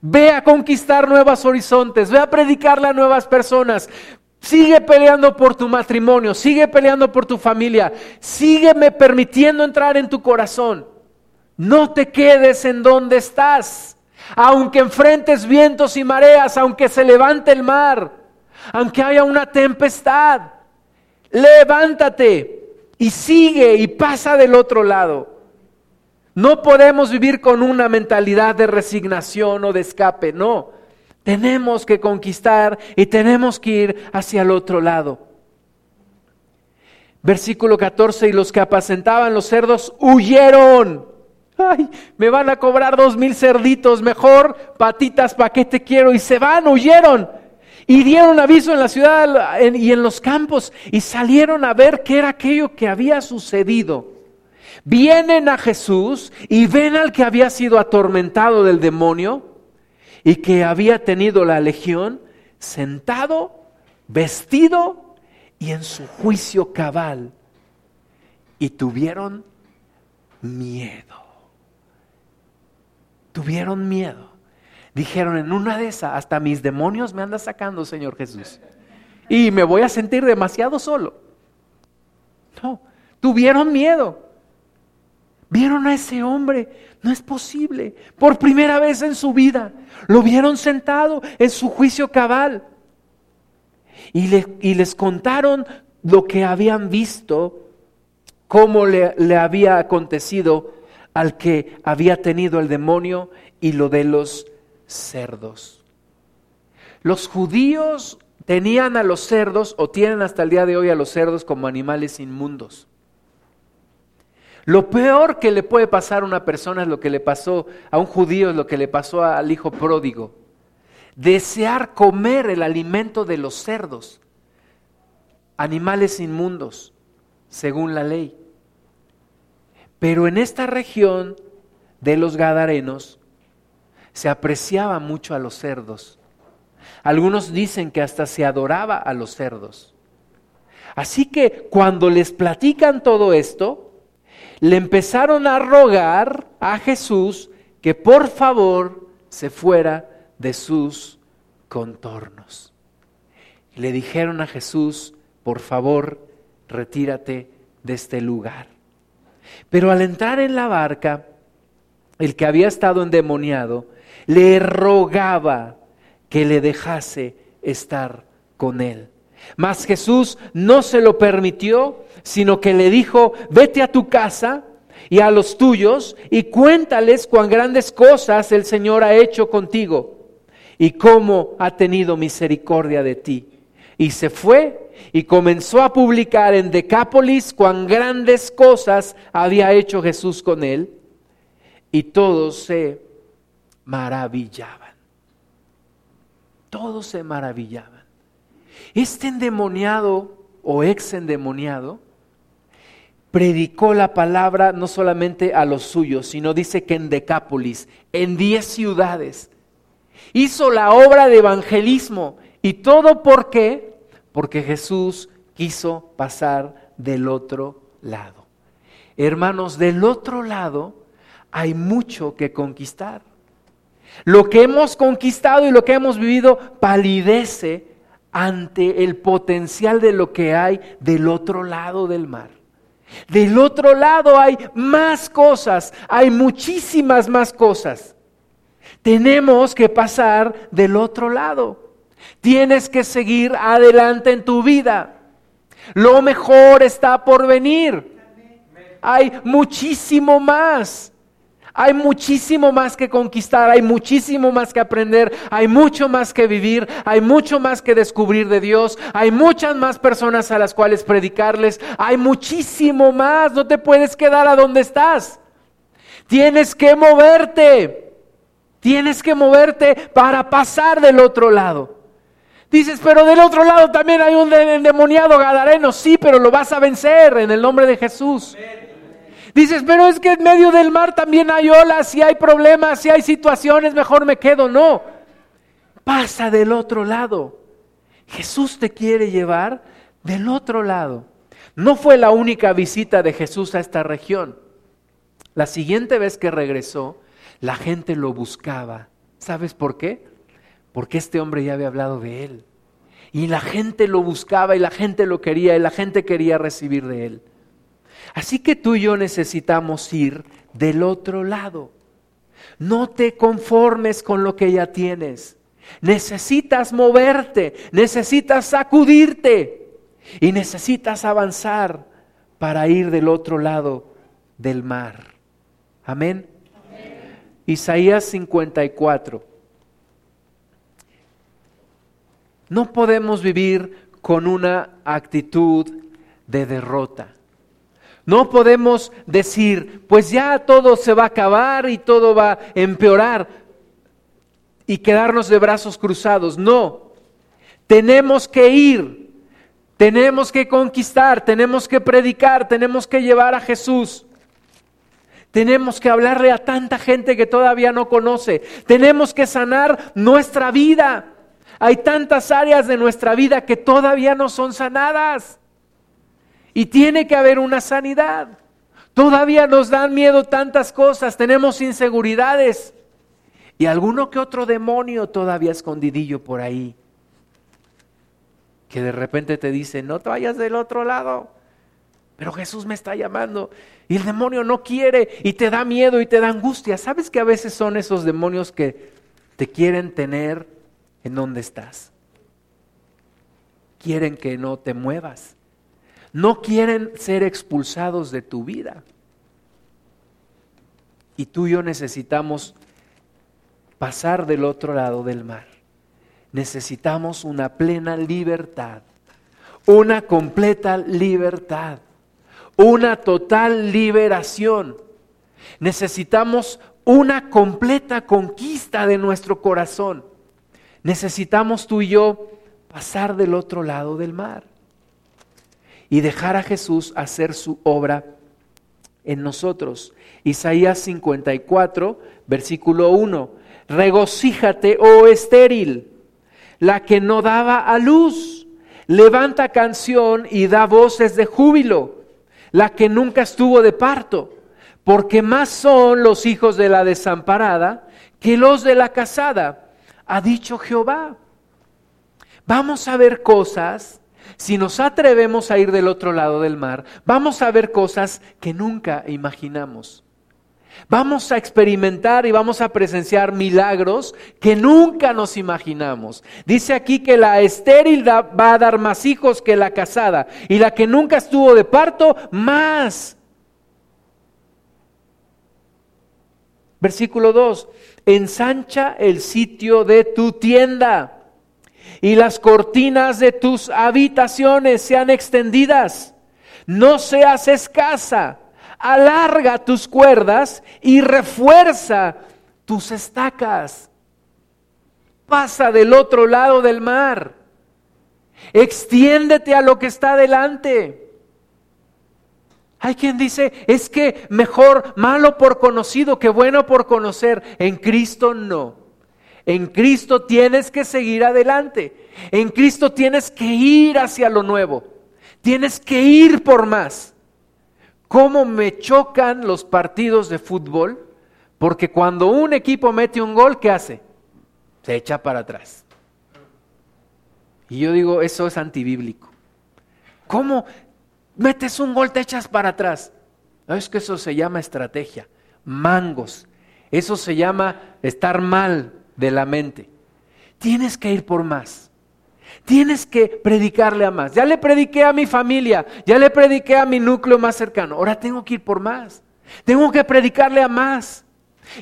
Ve a conquistar nuevos horizontes, ve a predicarle a nuevas personas. Sigue peleando por tu matrimonio, sigue peleando por tu familia, sígueme permitiendo entrar en tu corazón. No te quedes en donde estás, aunque enfrentes vientos y mareas, aunque se levante el mar, aunque haya una tempestad. Levántate y sigue y pasa del otro lado. No podemos vivir con una mentalidad de resignación o de escape, no. Tenemos que conquistar y tenemos que ir hacia el otro lado. Versículo 14, y los que apacentaban los cerdos huyeron Ay, me van a cobrar dos mil cerditos, mejor patitas, ¿para qué te quiero? Y se van, huyeron. Y dieron aviso en la ciudad y en los campos y salieron a ver qué era aquello que había sucedido. Vienen a Jesús y ven al que había sido atormentado del demonio y que había tenido la legión sentado, vestido y en su juicio cabal. Y tuvieron miedo tuvieron miedo. Dijeron, en una de esas, hasta mis demonios me andan sacando, Señor Jesús. Y me voy a sentir demasiado solo. No, tuvieron miedo. Vieron a ese hombre, no es posible. Por primera vez en su vida, lo vieron sentado en su juicio cabal. Y, les contaron lo que habían visto, cómo le, le había acontecido al que había tenido el demonio y lo de los cerdos. Los judíos tenían a los cerdos o tienen hasta el día de hoy a los cerdos como animales inmundos. Lo peor que le puede pasar a una persona es lo que le pasó a un judío, es lo que le pasó al hijo pródigo. Desear comer el alimento de los cerdos, animales inmundos, según la ley. Pero en esta región de los Gadarenos se apreciaba mucho a los cerdos. Algunos dicen que hasta se adoraba a los cerdos. Así que cuando les platican todo esto, le empezaron a rogar a Jesús que por favor se fuera de sus contornos. Le dijeron a Jesús, por favor, retírate de este lugar. Pero al entrar en la barca, el que había estado endemoniado le rogaba que le dejase estar con él. Mas Jesús no se lo permitió, sino que le dijo, vete a tu casa y a los tuyos y cuéntales cuán grandes cosas el Señor ha hecho contigo y cómo ha tenido misericordia de ti. Y se fue y comenzó a publicar en Decápolis cuán grandes cosas había hecho Jesús con él y todos se maravillaban. Todos se maravillaban. Este endemoniado o ex endemoniado predicó la palabra no solamente a los suyos, sino dice que en Decápolis, en diez ciudades, hizo la obra de evangelismo. ¿Y todo por qué? Porque Jesús quiso pasar del otro lado. Hermanos, del otro lado hay mucho que conquistar. Lo que hemos conquistado y lo que hemos vivido palidece ante el potencial de lo que hay del otro lado del mar. Del otro lado hay más cosas, hay muchísimas más cosas. Tenemos que pasar del otro lado. Tienes que seguir adelante en tu vida. Lo mejor está por venir. Hay muchísimo más. Hay muchísimo más que conquistar, hay muchísimo más que aprender, hay mucho más que vivir, hay mucho más que descubrir de Dios, hay muchas más personas a las cuales predicarles, hay muchísimo más, no te puedes quedar a donde estás. Tienes que moverte, tienes que moverte para pasar del otro lado. Dices, pero del otro lado también hay un endemoniado gadareno, sí, pero lo vas a vencer en el nombre de Jesús. Dices, pero es que en medio del mar también hay olas, si hay problemas, si hay situaciones, mejor me quedo. No, pasa del otro lado. Jesús te quiere llevar del otro lado. No fue la única visita de Jesús a esta región. La siguiente vez que regresó, la gente lo buscaba. ¿Sabes por qué? Porque este hombre ya había hablado de él. Y la gente lo buscaba y la gente lo quería y la gente quería recibir de él. Así que tú y yo necesitamos ir del otro lado. No te conformes con lo que ya tienes. Necesitas moverte, necesitas sacudirte y necesitas avanzar para ir del otro lado del mar. Amén. Isaías 54. No podemos vivir con una actitud de derrota. No podemos decir, pues ya todo se va a acabar y todo va a empeorar y quedarnos de brazos cruzados. No, tenemos que ir, tenemos que conquistar, tenemos que predicar, tenemos que llevar a Jesús. Tenemos que hablarle a tanta gente que todavía no conoce. Tenemos que sanar nuestra vida. Hay tantas áreas de nuestra vida que todavía no son sanadas. Y tiene que haber una sanidad. Todavía nos dan miedo tantas cosas, tenemos inseguridades. Y alguno que otro demonio todavía escondidillo por ahí. Que de repente te dice, no te vayas del otro lado. pero Jesús me está llamando y el demonio no quiere y te da miedo y te da angustia. ¿Sabes que a veces son esos demonios que te quieren tener en donde estás? Quieren que no te muevas. No quieren ser expulsados de tu vida. Y tú y yo necesitamos pasar del otro lado del mar. Necesitamos una plena libertad, una completa libertad una total liberación. Necesitamos una completa conquista de nuestro corazón. Necesitamos tú y yo pasar del otro lado del mar y dejar a Jesús hacer su obra en nosotros. Isaías 54, versículo 1. Regocíjate, oh estéril, la que no daba a luz. Levanta canción y da voces de júbilo la que nunca estuvo de parto, porque más son los hijos de la desamparada que los de la casada, ha dicho Jehová. Vamos a ver cosas, si nos atrevemos a ir del otro lado del mar, vamos a ver cosas que nunca imaginamos. Vamos a experimentar y vamos a presenciar milagros que nunca nos imaginamos. Dice aquí que la estéril va a dar más hijos que la casada y la que nunca estuvo de parto, más. Versículo 2, ensancha el sitio de tu tienda y las cortinas de tus habitaciones sean extendidas. No seas escasa alarga tus cuerdas y refuerza tus estacas. Pasa del otro lado del mar. Extiéndete a lo que está delante. Hay quien dice, es que mejor malo por conocido que bueno por conocer. En Cristo no. En Cristo tienes que seguir adelante. En Cristo tienes que ir hacia lo nuevo. Tienes que ir por más. ¿Cómo me chocan los partidos de fútbol? Porque cuando un equipo mete un gol, ¿qué hace? Se echa para atrás. Y yo digo, eso es antibíblico. ¿Cómo metes un gol, te echas para atrás? es que eso se llama estrategia, mangos. Eso se llama estar mal de la mente. Tienes que ir por más. Tienes que predicarle a más. Ya le prediqué a mi familia, ya le prediqué a mi núcleo más cercano. Ahora tengo que ir por más. Tengo que predicarle a más.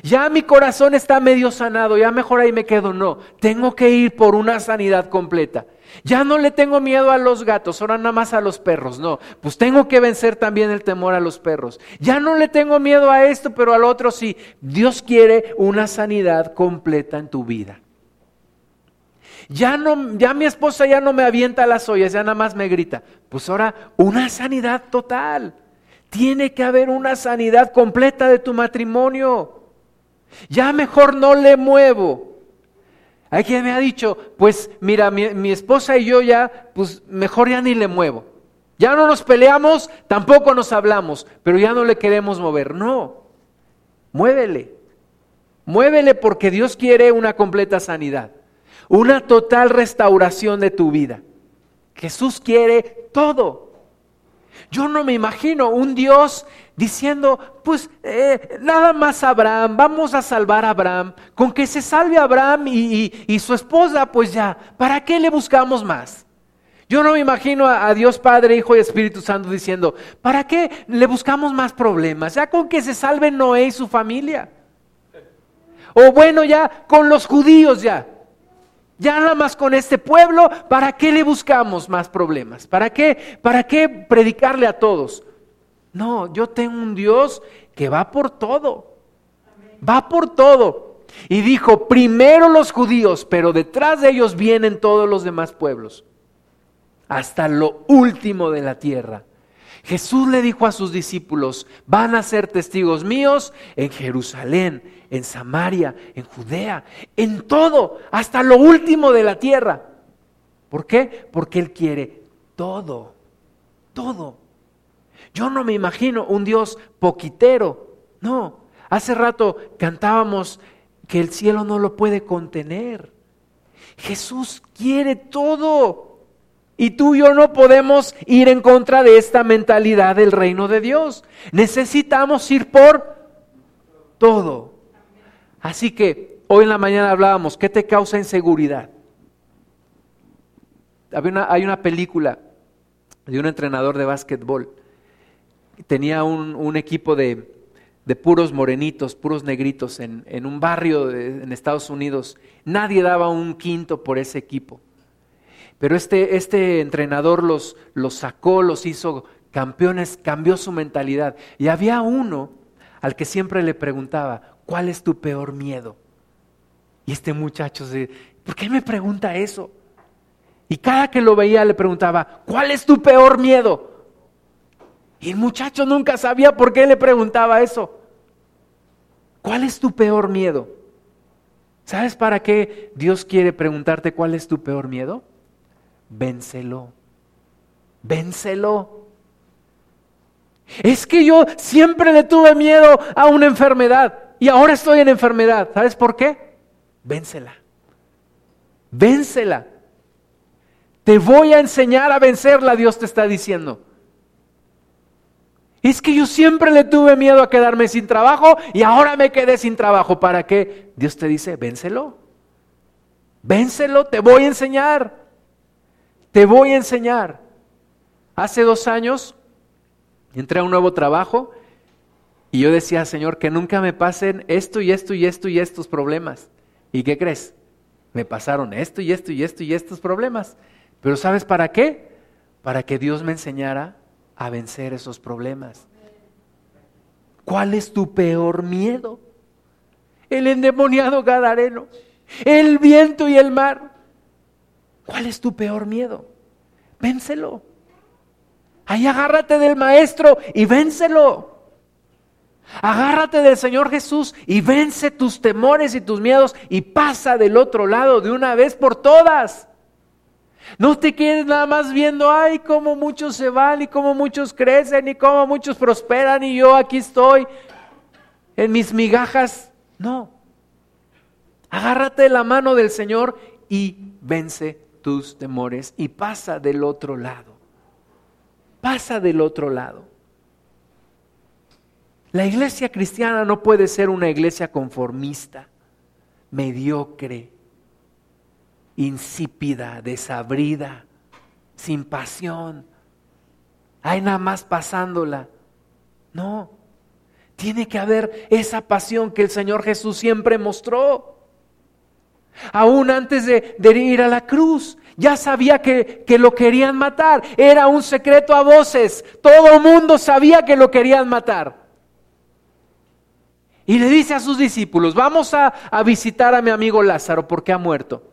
Ya mi corazón está medio sanado, ya mejor ahí me quedo. No, tengo que ir por una sanidad completa. Ya no le tengo miedo a los gatos, ahora nada más a los perros. No, pues tengo que vencer también el temor a los perros. Ya no le tengo miedo a esto, pero al otro sí. Dios quiere una sanidad completa en tu vida. Ya no, ya mi esposa ya no me avienta las ollas, ya nada más me grita. Pues ahora una sanidad total. Tiene que haber una sanidad completa de tu matrimonio. Ya mejor no le muevo. Hay quien me ha dicho, pues mira, mi, mi esposa y yo ya, pues mejor ya ni le muevo. Ya no nos peleamos, tampoco nos hablamos, pero ya no le queremos mover. No, muévele. Muévele porque Dios quiere una completa sanidad una total restauración de tu vida. Jesús quiere todo. Yo no me imagino un Dios diciendo, pues eh, nada más Abraham, vamos a salvar a Abraham, con que se salve Abraham y, su esposa, pues ya, ¿para qué le buscamos más? Yo no me imagino a, a, Dios Padre, Hijo y Espíritu Santo diciendo, ¿para qué le buscamos más problemas? Ya con que se salve Noé y su familia. O bueno, ya con los judíos ya. Ya nada más con este pueblo, ¿para qué le buscamos más problemas? ¿Para qué? ¿Para qué predicarle a todos? No, yo tengo un Dios que va por todo. Va por todo. Y dijo, primero los judíos, pero detrás de ellos vienen todos los demás pueblos. Hasta lo último de la tierra. Jesús le dijo a sus discípulos, van a ser testigos míos en Jerusalén, en Samaria, en Judea, en todo, hasta lo último de la tierra. ¿Por qué? Porque Él quiere todo, todo. Yo no me imagino un Dios poquitero, no. Hace rato cantábamos que el cielo no lo puede contener. Jesús quiere todo. Y tú y yo no podemos ir en contra de esta mentalidad del reino de Dios. Necesitamos ir por todo. Así que hoy en la mañana hablábamos, ¿qué te causa inseguridad? hay una película de un entrenador de básquetbol. Tenía un, equipo de, puros morenitos, puros negritos en, un barrio en Estados Unidos. Nadie daba un quinto por ese equipo. Pero este, este entrenador los sacó, los hizo campeones, cambió su mentalidad. Y había uno al que siempre le preguntaba, ¿cuál es tu peor miedo? Y este muchacho se, ¿por qué me pregunta eso? Y cada que lo veía le preguntaba, ¿cuál es tu peor miedo? Y el muchacho nunca sabía por qué le preguntaba eso. ¿Cuál es tu peor miedo? ¿Sabes para qué Dios quiere preguntarte cuál es tu peor miedo? Vénselo. Vénselo. Es que yo siempre le tuve miedo a una enfermedad y ahora estoy en enfermedad. ¿Sabes por qué? Vénsela. Vénsela. Te voy a enseñar a vencerla, Dios te está diciendo. Es que yo siempre le tuve miedo a quedarme sin trabajo y ahora me quedé sin trabajo. ¿Para qué? Dios te dice, vénselo. Vénselo, te voy a enseñar. Te voy a enseñar. Hace dos años entré a un nuevo trabajo y yo decía, Señor, que nunca me pasen esto y esto y esto y estos problemas. ¿Y qué crees? Me pasaron esto y esto y esto y estos problemas. Pero ¿sabes para qué? Para que Dios me enseñara a vencer esos problemas. ¿Cuál es tu peor miedo? El endemoniado Gadareno, el viento y el mar. ¿Cuál es tu peor miedo? Vénselo. Ahí agárrate del maestro y vénselo. Agárrate del Señor Jesús y vence tus temores y tus miedos y pasa del otro lado de una vez por todas. No te quedes nada más viendo, ay, cómo muchos se van y cómo muchos crecen y cómo muchos prosperan y yo aquí estoy en mis migajas. No. Agárrate de la mano del Señor y vence tus temores y pasa del otro lado. Pasa del otro lado. La iglesia cristiana no puede ser una iglesia conformista, mediocre, insípida, desabrida, sin pasión. Hay nada más pasándola. No, tiene que haber esa pasión que el Señor Jesús siempre mostró. Aún antes de, ir a la cruz, ya sabía que, que, lo querían matar. Era un secreto a voces. Todo el mundo sabía que lo querían matar. Y le dice a sus discípulos, vamos a, a visitar a mi amigo Lázaro porque ha muerto.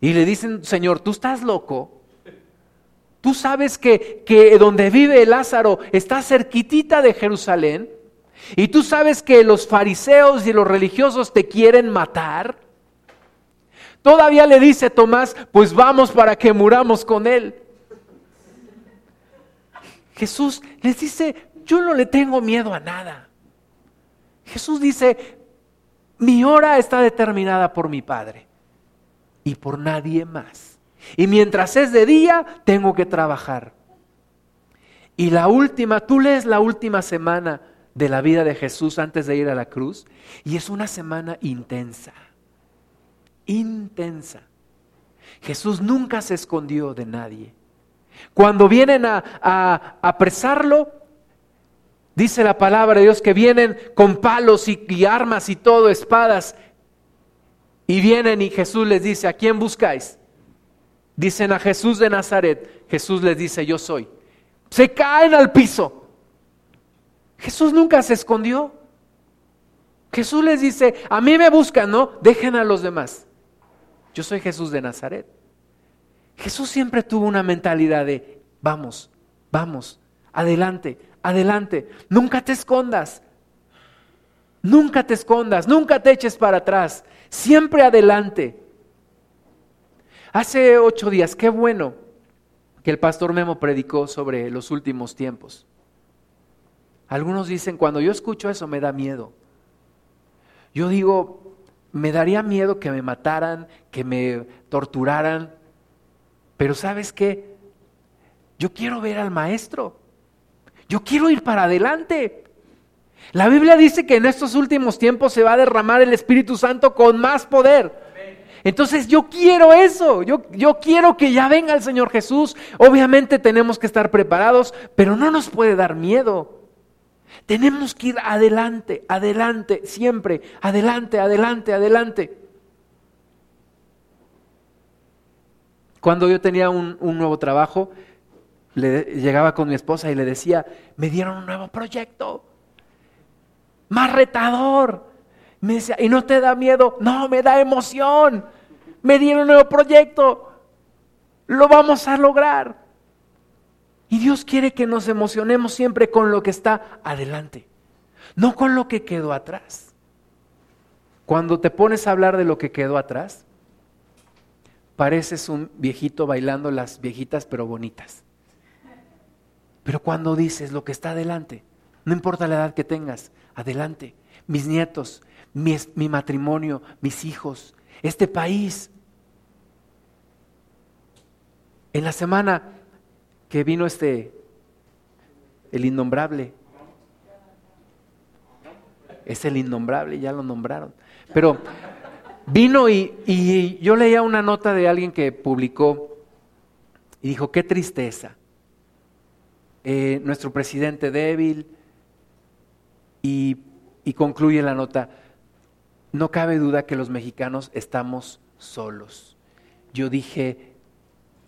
Y le dicen, Señor, tú estás loco. Tú sabes que, que donde vive Lázaro está cerquitita de Jerusalén. Y tú sabes que los fariseos y los religiosos te quieren matar. Todavía le dice Tomás, pues vamos para que muramos con él. Jesús les dice, yo no le tengo miedo a nada. Jesús dice, mi hora está determinada por mi Padre y por nadie más. Y mientras es de día, tengo que trabajar. Y la última, tú lees la última semana de la vida de Jesús antes de ir a la cruz, y es una semana intensa intensa. Jesús nunca se escondió de nadie. Cuando vienen a, apresarlo, dice la palabra de Dios que vienen con palos y, y armas y todo, espadas, y vienen y Jesús les dice, ¿a quién buscáis? Dicen a Jesús de Nazaret. Jesús les dice, yo soy. Se caen al piso. Jesús nunca se escondió. Jesús les dice, a mí me buscan, ¿no? Dejen a los demás. Yo soy Jesús de Nazaret. Jesús siempre tuvo una mentalidad de, vamos, vamos, adelante, adelante, nunca te escondas, nunca te escondas, nunca te eches para atrás, siempre adelante. Hace ocho días, qué bueno que el pastor Memo predicó sobre los últimos tiempos. Algunos dicen, cuando yo escucho eso me da miedo. Yo digo, me daría miedo que me mataran, que me torturaran, pero ¿sabes qué? Yo quiero ver al maestro. Yo quiero ir para adelante. La Biblia dice que en estos últimos tiempos se va a derramar el Espíritu Santo con más poder. Entonces yo quiero eso, yo, yo, quiero que ya venga el Señor Jesús. Obviamente tenemos que estar preparados, pero no nos puede dar miedo. Tenemos que ir adelante, adelante, siempre, adelante, adelante, adelante. Cuando yo tenía un, nuevo trabajo, le, llegaba con mi esposa y le decía, me dieron un nuevo proyecto, más retador. Me decía, ¿y no te da miedo? No, me da emoción. Me dieron un nuevo proyecto. Lo vamos a lograr. Y Dios quiere que nos emocionemos siempre con lo que está adelante, no con lo que quedó atrás. Cuando te pones a hablar de lo que quedó atrás, pareces un viejito bailando las viejitas pero bonitas. Pero cuando dices lo que está adelante, no importa la edad que tengas, adelante, mis nietos, mi, mi matrimonio, mis hijos, este país. En la semana que vino este, el innombrable. Es el innombrable, ya lo nombraron. Pero vino y, yo leía una nota de alguien que publicó y dijo, qué tristeza. Eh, nuestro presidente débil y, y concluye la nota, no cabe duda que los mexicanos estamos solos. Yo dije,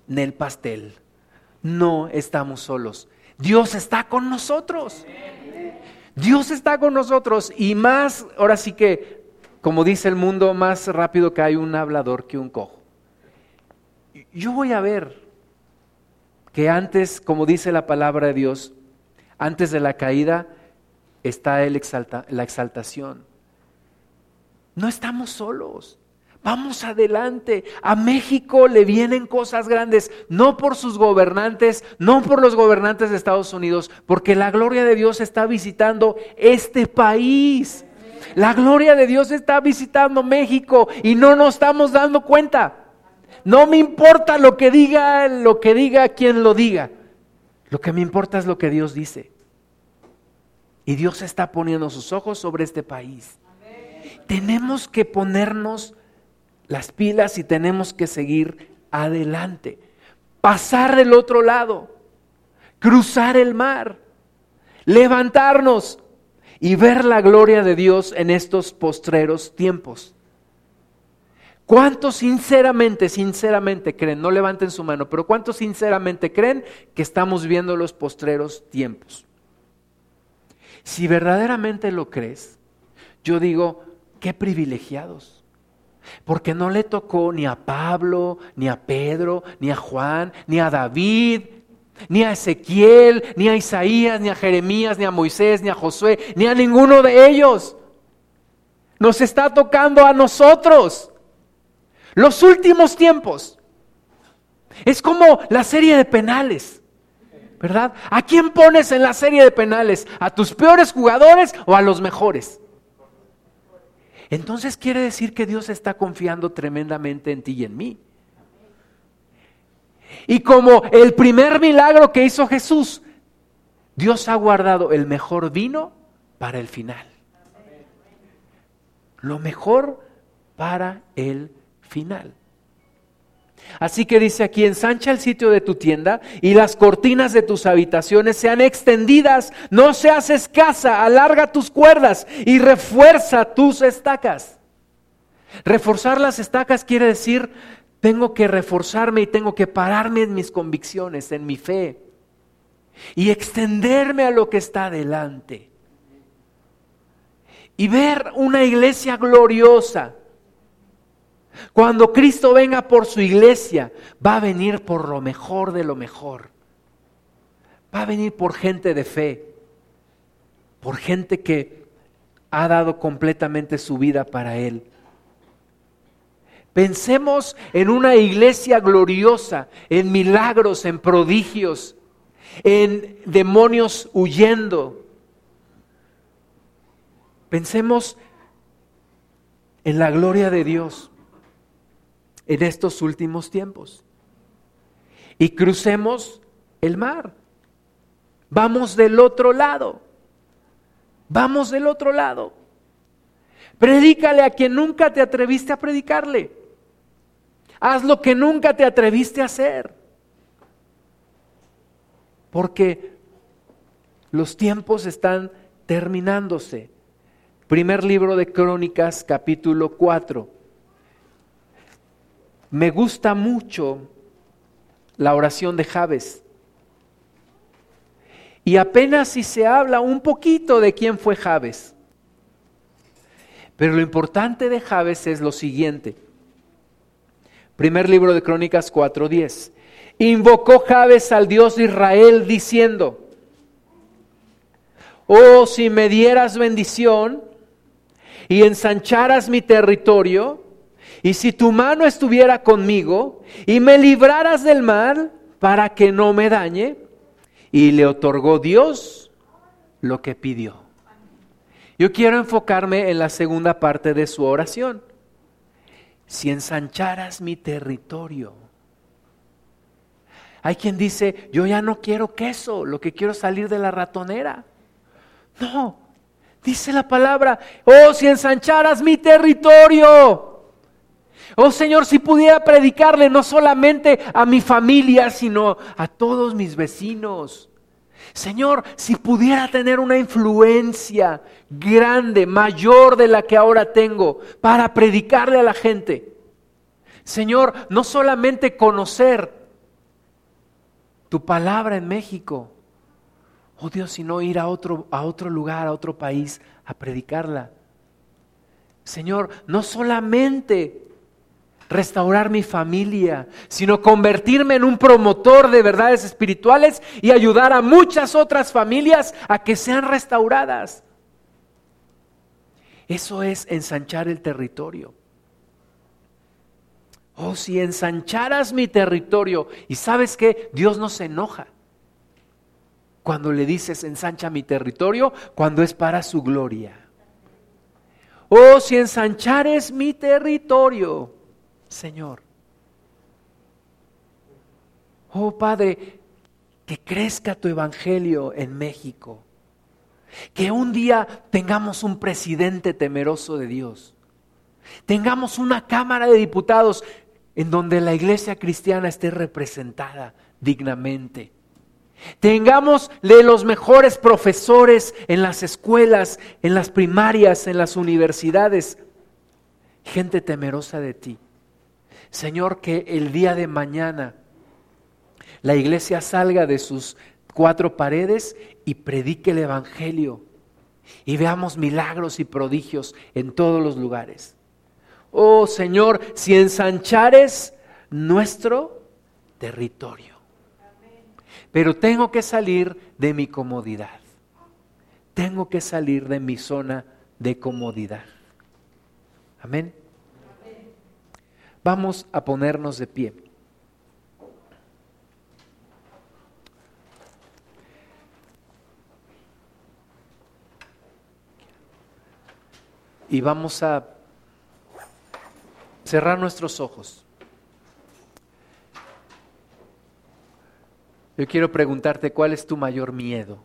Nel Pastel, no estamos solos. Dios está con nosotros. Dios está con nosotros y más, ahora sí que, como dice el mundo, más rápido que hay un hablador que un cojo. Yo voy a ver que antes, como dice la palabra de Dios, antes de la caída está el la exaltación. No estamos solos. Vamos adelante. A México le vienen cosas grandes, no por sus gobernantes, no por los gobernantes de Estados Unidos, porque la gloria de Dios está visitando este país. La gloria de Dios está visitando México y no nos estamos dando cuenta. No me importa lo que diga, lo que diga quien lo diga. Lo que me importa es lo que Dios dice. Y Dios está poniendo sus ojos sobre este país. Tenemos que ponernos las pilas y tenemos que seguir adelante. Pasar del otro lado, cruzar el mar, levantarnos y ver la gloria de Dios en estos postreros tiempos. ¿Cuántos sinceramente, sinceramente creen? No levanten su mano, pero ¿cuántos sinceramente creen que estamos viendo los postreros tiempos? Si verdaderamente lo crees, yo digo, qué privilegiados. Porque no le tocó ni a Pablo, ni a Pedro, ni a Juan, ni a David, ni a Ezequiel, ni a Isaías, ni a Jeremías, ni a Moisés, ni a Josué, ni a ninguno de ellos. Nos está tocando a nosotros. Los últimos tiempos. Es como la serie de penales. ¿Verdad? ¿A quién pones en la serie de penales? ¿A tus peores jugadores o a los mejores? Entonces quiere decir que Dios está confiando tremendamente en ti y en mí. Y como el primer milagro que hizo Jesús, Dios ha guardado el mejor vino para el final. Lo mejor para el final. Así que dice aquí, ensancha el sitio de tu tienda y las cortinas de tus habitaciones sean extendidas, no seas escasa, alarga tus cuerdas y refuerza tus estacas. Reforzar las estacas quiere decir, tengo que reforzarme y tengo que pararme en mis convicciones, en mi fe y extenderme a lo que está delante. Y ver una iglesia gloriosa cuando Cristo venga por su iglesia, va a venir por lo mejor de lo mejor. Va a venir por gente de fe, por gente que ha dado completamente su vida para Él. Pensemos en una iglesia gloriosa, en milagros, en prodigios, en demonios huyendo. Pensemos en la gloria de Dios en estos últimos tiempos. Y crucemos el mar. Vamos del otro lado. Vamos del otro lado. Predícale a quien nunca te atreviste a predicarle. Haz lo que nunca te atreviste a hacer. Porque los tiempos están terminándose. Primer libro de Crónicas, capítulo 4. Me gusta mucho la oración de Javes. Y apenas si se habla un poquito de quién fue Javes. Pero lo importante de Javes es lo siguiente. Primer libro de Crónicas 4:10. Invocó Javes al Dios de Israel diciendo, oh si me dieras bendición y ensancharas mi territorio, y si tu mano estuviera conmigo y me libraras del mal para que no me dañe, y le otorgó Dios lo que pidió. Yo quiero enfocarme en la segunda parte de su oración. Si ensancharas mi territorio. Hay quien dice, yo ya no quiero queso, lo que quiero es salir de la ratonera. No, dice la palabra, oh, si ensancharas mi territorio. Oh Señor, si pudiera predicarle no solamente a mi familia, sino a todos mis vecinos. Señor, si pudiera tener una influencia grande, mayor de la que ahora tengo, para predicarle a la gente. Señor, no solamente conocer tu palabra en México, oh Dios, sino ir a otro, a otro lugar, a otro país, a predicarla. Señor, no solamente restaurar mi familia, sino convertirme en un promotor de verdades espirituales y ayudar a muchas otras familias a que sean restauradas. Eso es ensanchar el territorio. Oh, si ensancharas mi territorio, y sabes que Dios no se enoja cuando le dices ensancha mi territorio, cuando es para su gloria. Oh, si ensanchares mi territorio, Señor. Oh Padre, que crezca tu evangelio en México. Que un día tengamos un presidente temeroso de Dios. Tengamos una Cámara de Diputados en donde la iglesia cristiana esté representada dignamente. Tengamos los mejores profesores en las escuelas, en las primarias, en las universidades. Gente temerosa de ti. Señor, que el día de mañana la iglesia salga de sus cuatro paredes y predique el Evangelio y veamos milagros y prodigios en todos los lugares. Oh Señor, si ensanchares nuestro territorio. Pero tengo que salir de mi comodidad. Tengo que salir de mi zona de comodidad. Amén. Vamos a ponernos de pie. Y vamos a cerrar nuestros ojos. Yo quiero preguntarte cuál es tu mayor miedo.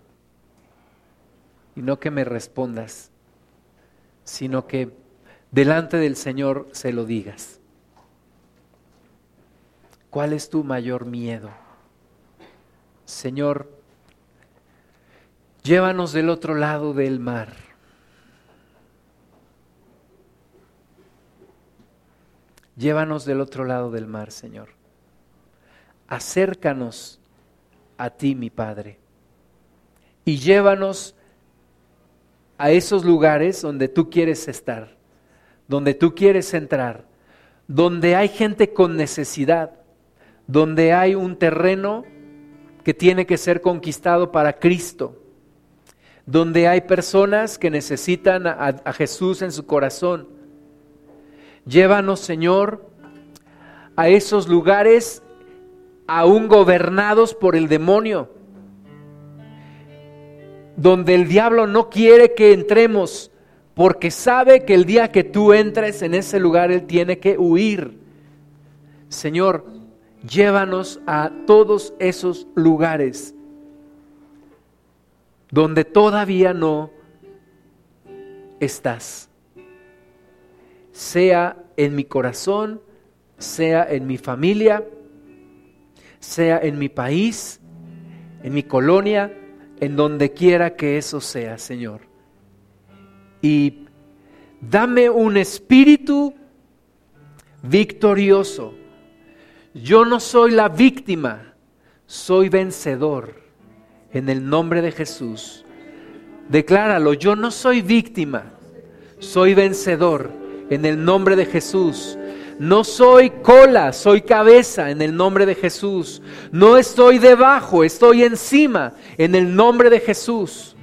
Y no que me respondas, sino que delante del Señor se lo digas. ¿Cuál es tu mayor miedo? Señor, llévanos del otro lado del mar. Llévanos del otro lado del mar, Señor. Acércanos a ti, mi Padre. Y llévanos a esos lugares donde tú quieres estar, donde tú quieres entrar, donde hay gente con necesidad, donde hay un terreno que tiene que ser conquistado para Cristo, donde hay personas que necesitan a, Jesús en su corazón. Llévanos, Señor, a esos lugares aún gobernados por el demonio, donde el diablo no quiere que entremos, porque sabe que el día que tú entres en ese lugar, Él tiene que huir. Señor, Llévanos a todos esos lugares donde todavía no estás. Sea en mi corazón, sea en mi familia, sea en mi país, en mi colonia, en donde quiera que eso sea, Señor. Y dame un espíritu victorioso. Yo no soy la víctima, soy vencedor. En el nombre de Jesús. Decláralo, yo no soy víctima, soy vencedor. En el nombre de Jesús. No soy cola, soy cabeza en el nombre de Jesús. No estoy debajo, estoy encima en el nombre de Jesús.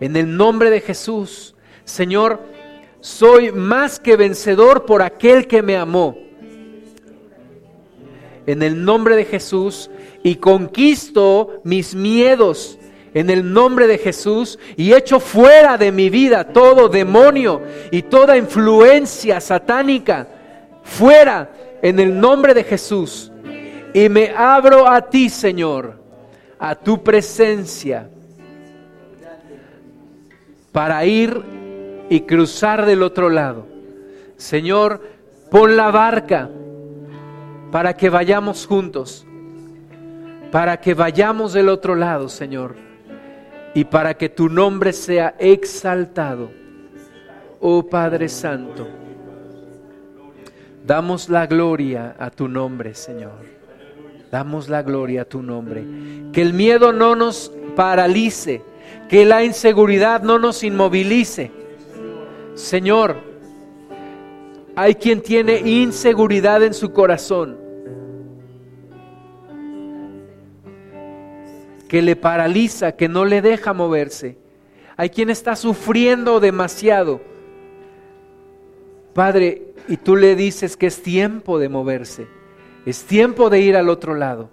En el nombre de Jesús. Señor, soy más que vencedor por aquel que me amó. En el nombre de Jesús y conquisto mis miedos en el nombre de Jesús y echo fuera de mi vida todo demonio y toda influencia satánica fuera en el nombre de Jesús. Y me abro a ti, Señor, a tu presencia, para ir y cruzar del otro lado. Señor, pon la barca para que vayamos juntos, para que vayamos del otro lado, Señor, y para que tu nombre sea exaltado, oh Padre Santo. Damos la gloria a tu nombre, Señor. Damos la gloria a tu nombre. Que el miedo no nos paralice, que la inseguridad no nos inmovilice. Señor, hay quien tiene inseguridad en su corazón, que le paraliza, que no le deja moverse. Hay quien está sufriendo demasiado. Padre, y tú le dices que es tiempo de moverse, es tiempo de ir al otro lado,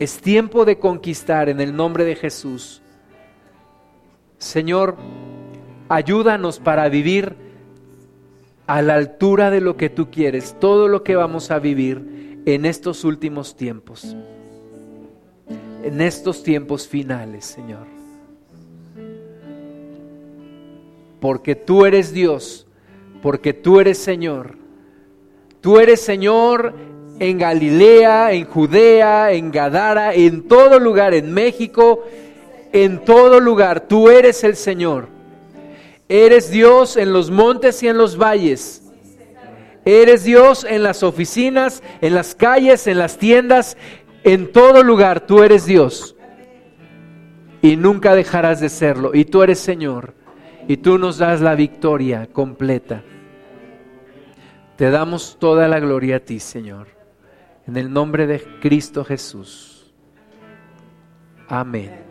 es tiempo de conquistar en el nombre de Jesús. Señor, ayúdanos para vivir a la altura de lo que tú quieres, todo lo que vamos a vivir en estos últimos tiempos, en estos tiempos finales, Señor. Porque tú eres Dios porque tú eres Señor. Tú eres Señor en Galilea, en Judea, en Gadara, en todo lugar, en México, en todo lugar. Tú eres el Señor. Eres Dios en los montes y en los valles. Eres Dios en las oficinas, en las calles, en las tiendas, en todo lugar. Tú eres Dios. Y nunca dejarás de serlo. Y tú eres Señor y tú nos das la victoria completa. Te damos toda la gloria a ti, Señor, en el nombre de Cristo Jesús. Amén.